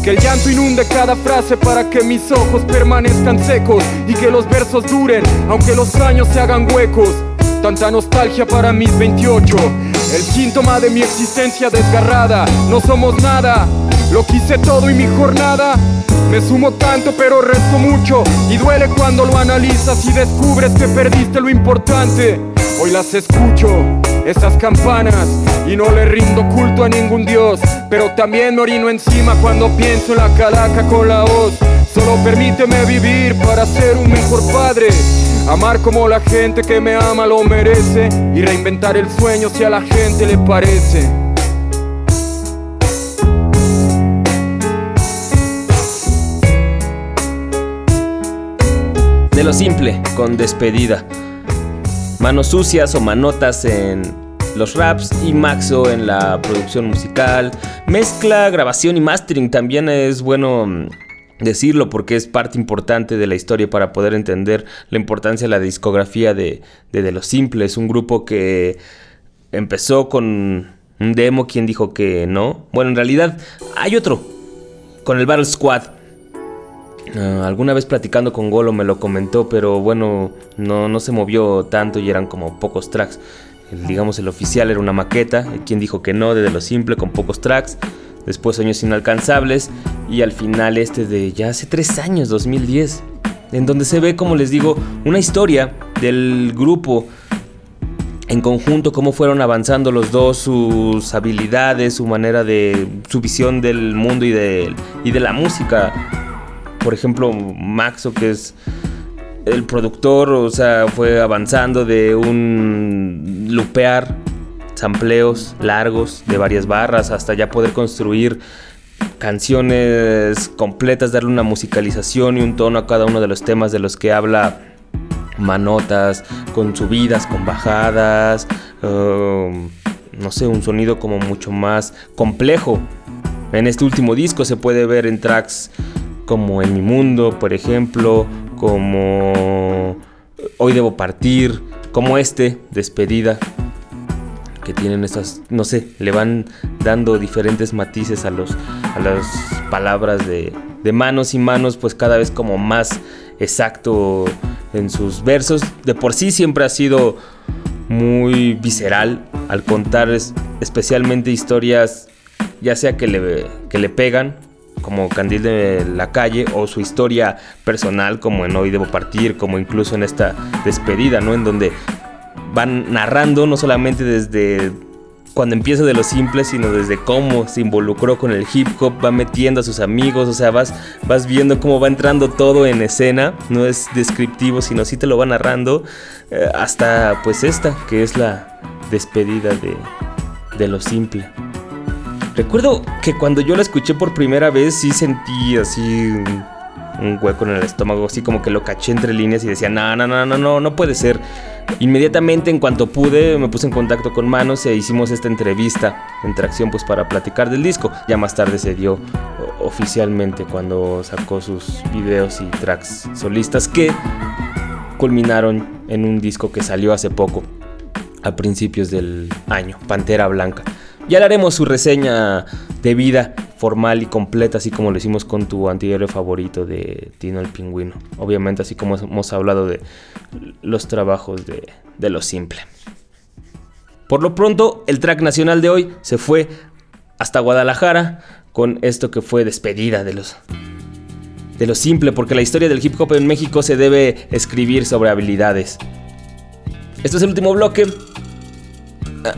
que el llanto inunde cada frase para que mis ojos permanezcan secos y que los versos duren, aunque los años se hagan huecos. Tanta nostalgia para mis 28, el síntoma de mi existencia desgarrada. No somos nada, lo quise todo y mi jornada. Me sumo tanto pero resto mucho y duele cuando lo analizas y descubres que perdiste lo importante. Hoy las escucho, esas campanas, y no le rindo culto a ningún dios, pero también me orino encima cuando pienso en la calaca con la hoz. Solo permíteme vivir para ser un mejor padre. Amar como la gente que me ama lo merece y reinventar el sueño si a la gente le parece. De lo simple, con despedida. Manos sucias o manotas en los raps y Maxo en la producción musical. Mezcla, grabación y mastering también es bueno mm, decirlo porque es parte importante de la historia para poder entender la importancia de la discografía de De, Lo Simple. Es un grupo que empezó con un demo, quien dijo que no. Bueno, en realidad hay otro, con el Battle Squad. Ah, alguna vez platicando con Golo me lo comentó, pero bueno, no, no se movió tanto y eran como pocos tracks. digamos, el oficial era una maqueta, quien dijo que no, desde lo simple, con pocos tracks. Después Sueños Inalcanzables y al final este de ya hace tres años, 2010, en donde se ve, como les digo, una historia del grupo en conjunto, cómo fueron avanzando los dos, sus habilidades, su manera de, su visión del mundo y de, y de la música. Por ejemplo, Maxo, que es el productor, o sea, fue avanzando de un lupear sampleos largos de varias barras hasta ya poder construir canciones completas, darle una musicalización y un tono a cada uno de los temas de los que habla manotas, con subidas, con bajadas, um, no sé, un sonido como mucho más complejo. En este último disco se puede ver en tracks como En mi mundo, por ejemplo, como Hoy debo partir, como este, Despedida, que tienen estas, no sé, le van dando diferentes matices a, los, a las palabras de, de manos y manos, pues cada vez como más exacto en sus versos. De por sí siempre ha sido muy visceral al contar especialmente historias, ya sea que le, que le pegan como Candil de la calle o su historia personal como en Hoy debo partir, como incluso en esta despedida, ¿no? En donde van narrando no solamente desde cuando empieza de lo simple, sino desde cómo se involucró con el hip hop, va metiendo a sus amigos, o sea, vas, vas viendo cómo va entrando todo en escena, no es descriptivo, sino sí te lo va narrando, eh, hasta pues esta, que es la despedida de, de lo simple. Recuerdo que cuando yo la escuché por primera vez sí sentí así un, hueco en el estómago, así como que lo caché entre líneas y decía, no, no, no, no, no, no puede ser. Inmediatamente en cuanto pude me puse en contacto con Manos e hicimos esta entrevista en tracción pues para platicar del disco. Ya más tarde se dio oficialmente cuando sacó sus videos y tracks solistas que culminaron en un disco que salió hace poco, a principios del año, Pantera Blanca. Ya le haremos su reseña de vida formal y completa, así como lo hicimos con tu antihéroe favorito de Tino el Pingüino. Obviamente, así como hemos hablado de los trabajos de, de lo simple. Por lo pronto, el track nacional de hoy se fue hasta Guadalajara con esto que fue despedida de los de lo simple, porque la historia del hip hop en México se debe escribir sobre habilidades. Este es el último bloque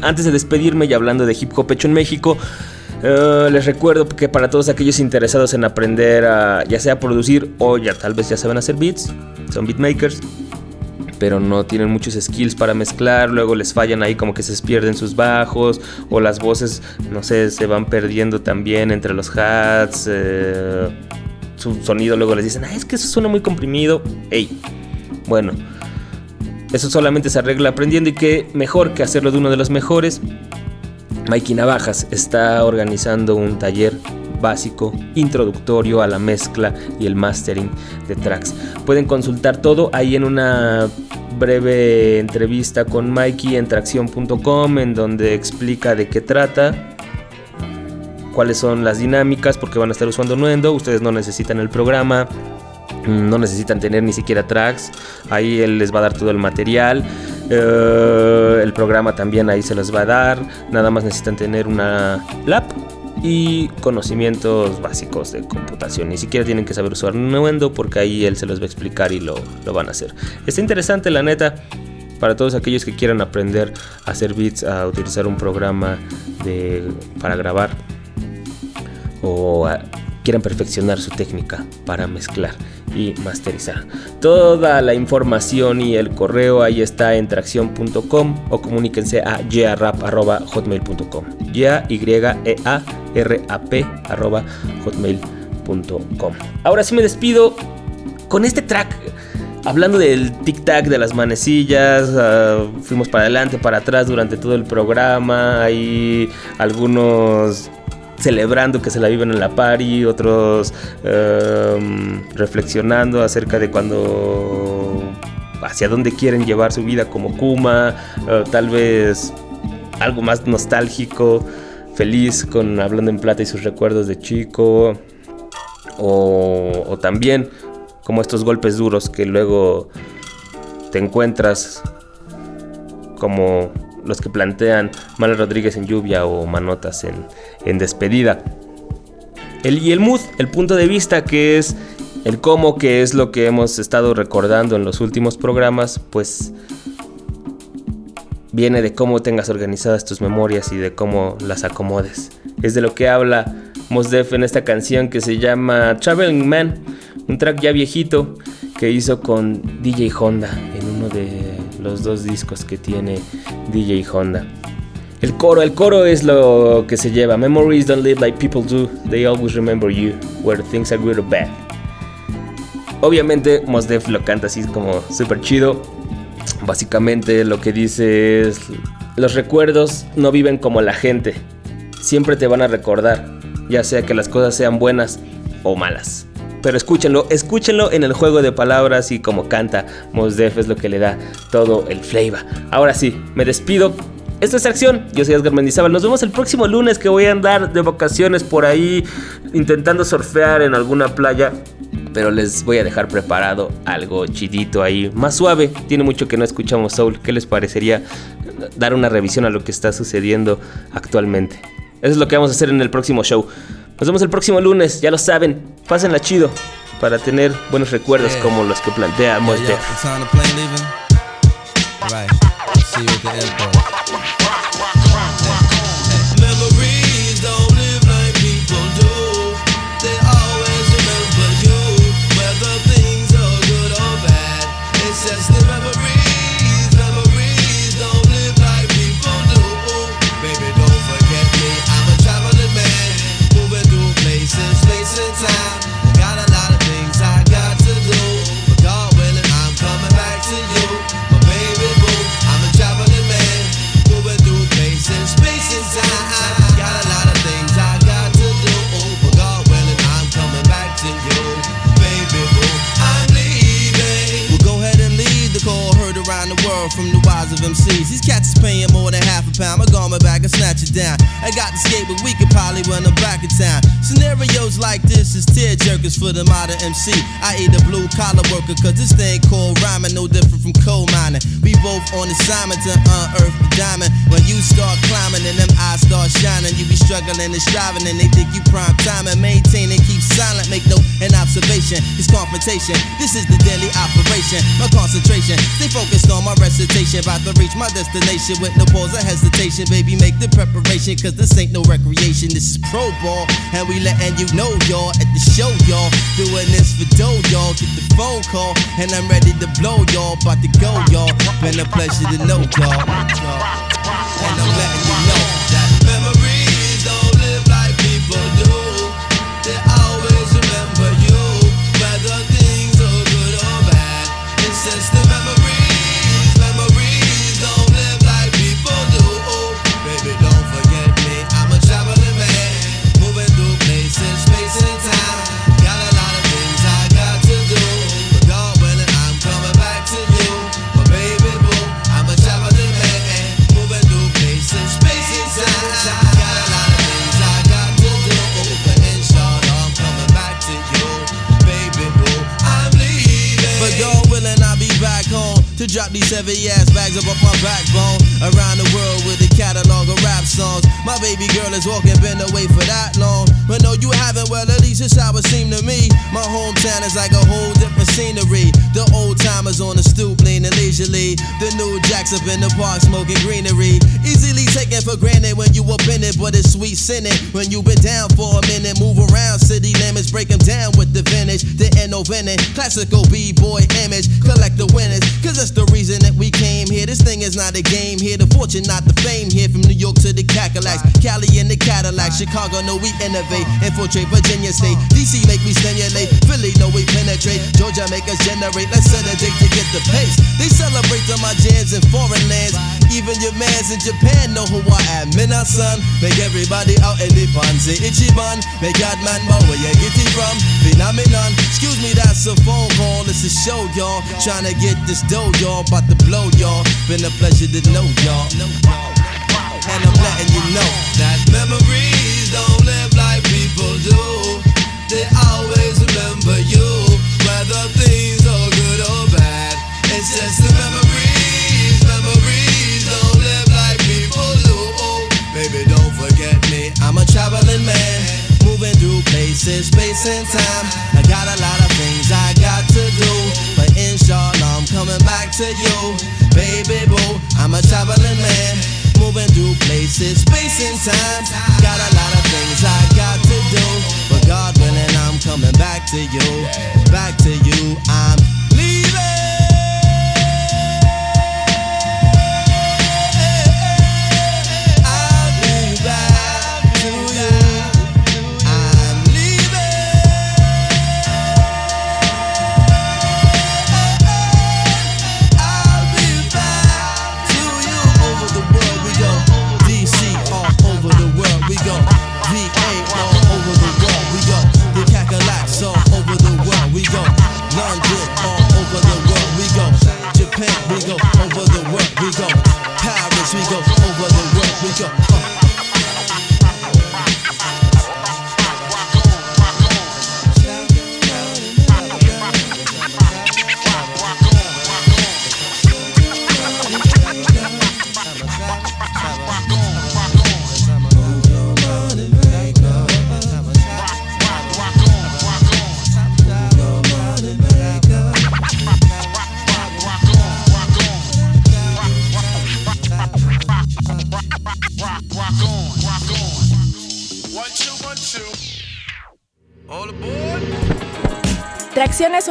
antes de despedirme y hablando de hip hop hecho en México, eh, les recuerdo que para todos aquellos interesados en aprender a ya sea producir o ya tal vez ya saben hacer beats, son beatmakers, pero no tienen muchos skills para mezclar, luego les fallan ahí como que se pierden sus bajos o las voces, no sé, se van perdiendo también entre los hats, eh, su sonido luego les dicen, es que eso suena muy comprimido, hey, bueno eso solamente se arregla aprendiendo y que mejor que hacerlo de uno de los mejores. Mikey Navajas está organizando un taller básico, introductorio a la mezcla y el mastering de tracks. Pueden consultar todo ahí en una breve entrevista con Mikey en tracción.com en donde explica de qué trata, cuáles son las dinámicas, porque van a estar usando Nuendo, ustedes no necesitan el programa, no necesitan tener ni siquiera tracks. Ahí él les va a dar todo el material. Eh, el programa también ahí se los va a dar. Nada más necesitan tener una lap y conocimientos básicos de computación. Ni siquiera tienen que saber usar Nuendo porque ahí él se los va a explicar y lo, lo van a hacer. Está interesante la neta para todos aquellos que quieran aprender a hacer beats, a utilizar un programa de, para grabar o quieran perfeccionar su técnica para mezclar y masterizar. Toda la información y el correo ahí está en tracción.com o comuníquense a yearap.hotmail.com. Ya, y e a r a p hotmail.com. Ahora sí me despido con este track. Hablando del tic-tac de las manecillas, ah, fuimos para adelante, para atrás durante todo el programa. Hay algunos celebrando que se la viven en la party, otros em, reflexionando acerca de cuando hacia dónde quieren llevar su vida como Kuma, eh, tal vez algo más nostálgico, feliz con hablando en plata y sus recuerdos de chico, o, o también como estos golpes duros que luego te encuentras como los que plantean Mala Rodríguez en lluvia o Manotas en, despedida. El, y el mood, el punto de vista que es el cómo, que es lo que hemos estado recordando en los últimos programas, pues viene de cómo tengas organizadas tus memorias y de cómo las acomodes. Es de lo que habla Mos Def en esta canción que se llama Traveling Man, un track ya viejito que hizo con DJ Honda en uno de los dos discos que tiene DJ Honda. El coro, el coro es lo que se lleva. Memories don't live like people do. They always remember you, whether things are good or bad. Obviamente Mos Def lo canta así como súper chido. Básicamente lo que dice es, los recuerdos no viven como la gente. Siempre te van a recordar, ya sea que las cosas sean buenas o malas. Pero escúchenlo, escúchenlo en el juego de palabras y como canta Mos Def es lo que le da todo el flavor. Ahora sí, me despido. Esta es Acción, yo soy Edgar Mendizábal. Nos vemos el próximo lunes que voy a andar de vacaciones por ahí intentando surfear en alguna playa. Pero les voy a dejar preparado algo chidito ahí, más suave. Tiene mucho que no escuchamos Soul. ¿Qué les parecería dar una revisión a lo que está sucediendo actualmente? Eso es lo que vamos a hacer en el próximo show. Nos vemos el próximo lunes, ya lo saben. Pásenla chido para tener buenos recuerdos como los que planteamos. Yeah, MCs. Snatch it down. I got the skate, but we could probably run them back in town. Scenarios like this is tear jerkers for the modern MC. I eat a blue collar worker, cause this thing called rhyming no different from coal mining. We both on assignment to unearth the diamond. When you start climbing and them eyes start shining, you be struggling and striving, and they think you prime time and maintain and keep silent. Make no an observation. It's confrontation. This is the daily operation. My concentration. Stay focused on my recitation. About to reach my destination with no pause or hesitation. Baby, make the preparation, cause this ain't no recreation. This is pro ball. And we letting you know, y'all, at the show, y'all. Doing this for dough, y'all. Get the phone call. And I'm ready to blow, y'all. About to go, y'all. Been a pleasure to know, y'all. And I'm letting you know up in the park, smoking greenery. Easily taken for granted when you up in it, but it's sweet sinning. When you been down for a minute, move around city limits, break them down with the vintage. The no vintage, classical B-boy image. Collect the winners, A game here. The fortune, not the fame here. From New York to the Cadillacs, Cali in the Cadillac, Chicago, no, we innovate. Infiltrate Virginia State, DC make me stimulate. Philly, no, we penetrate. Georgia make us generate. Let's set a date to get the pace. They celebrate to my jams in foreign lands. Even your mans in Japan know who I am. Mina son, make everybody out in the. Say Ichiban, make God man know where you get it from. Phenomenon, excuse me, that's a phone call. It's a show, y'all. Trying to get this dough, y'all. About to blow, y'all. Been a pleasure to know y'all. And I'm letting you know that memories don't through space and time. I got a lot of things I got to do, but inshallah I'm coming back to you, baby boo. I'm a traveling man, moving through places, space and time. Got a lot of things I got to do, but God willing I'm coming back to you, back to you. I'm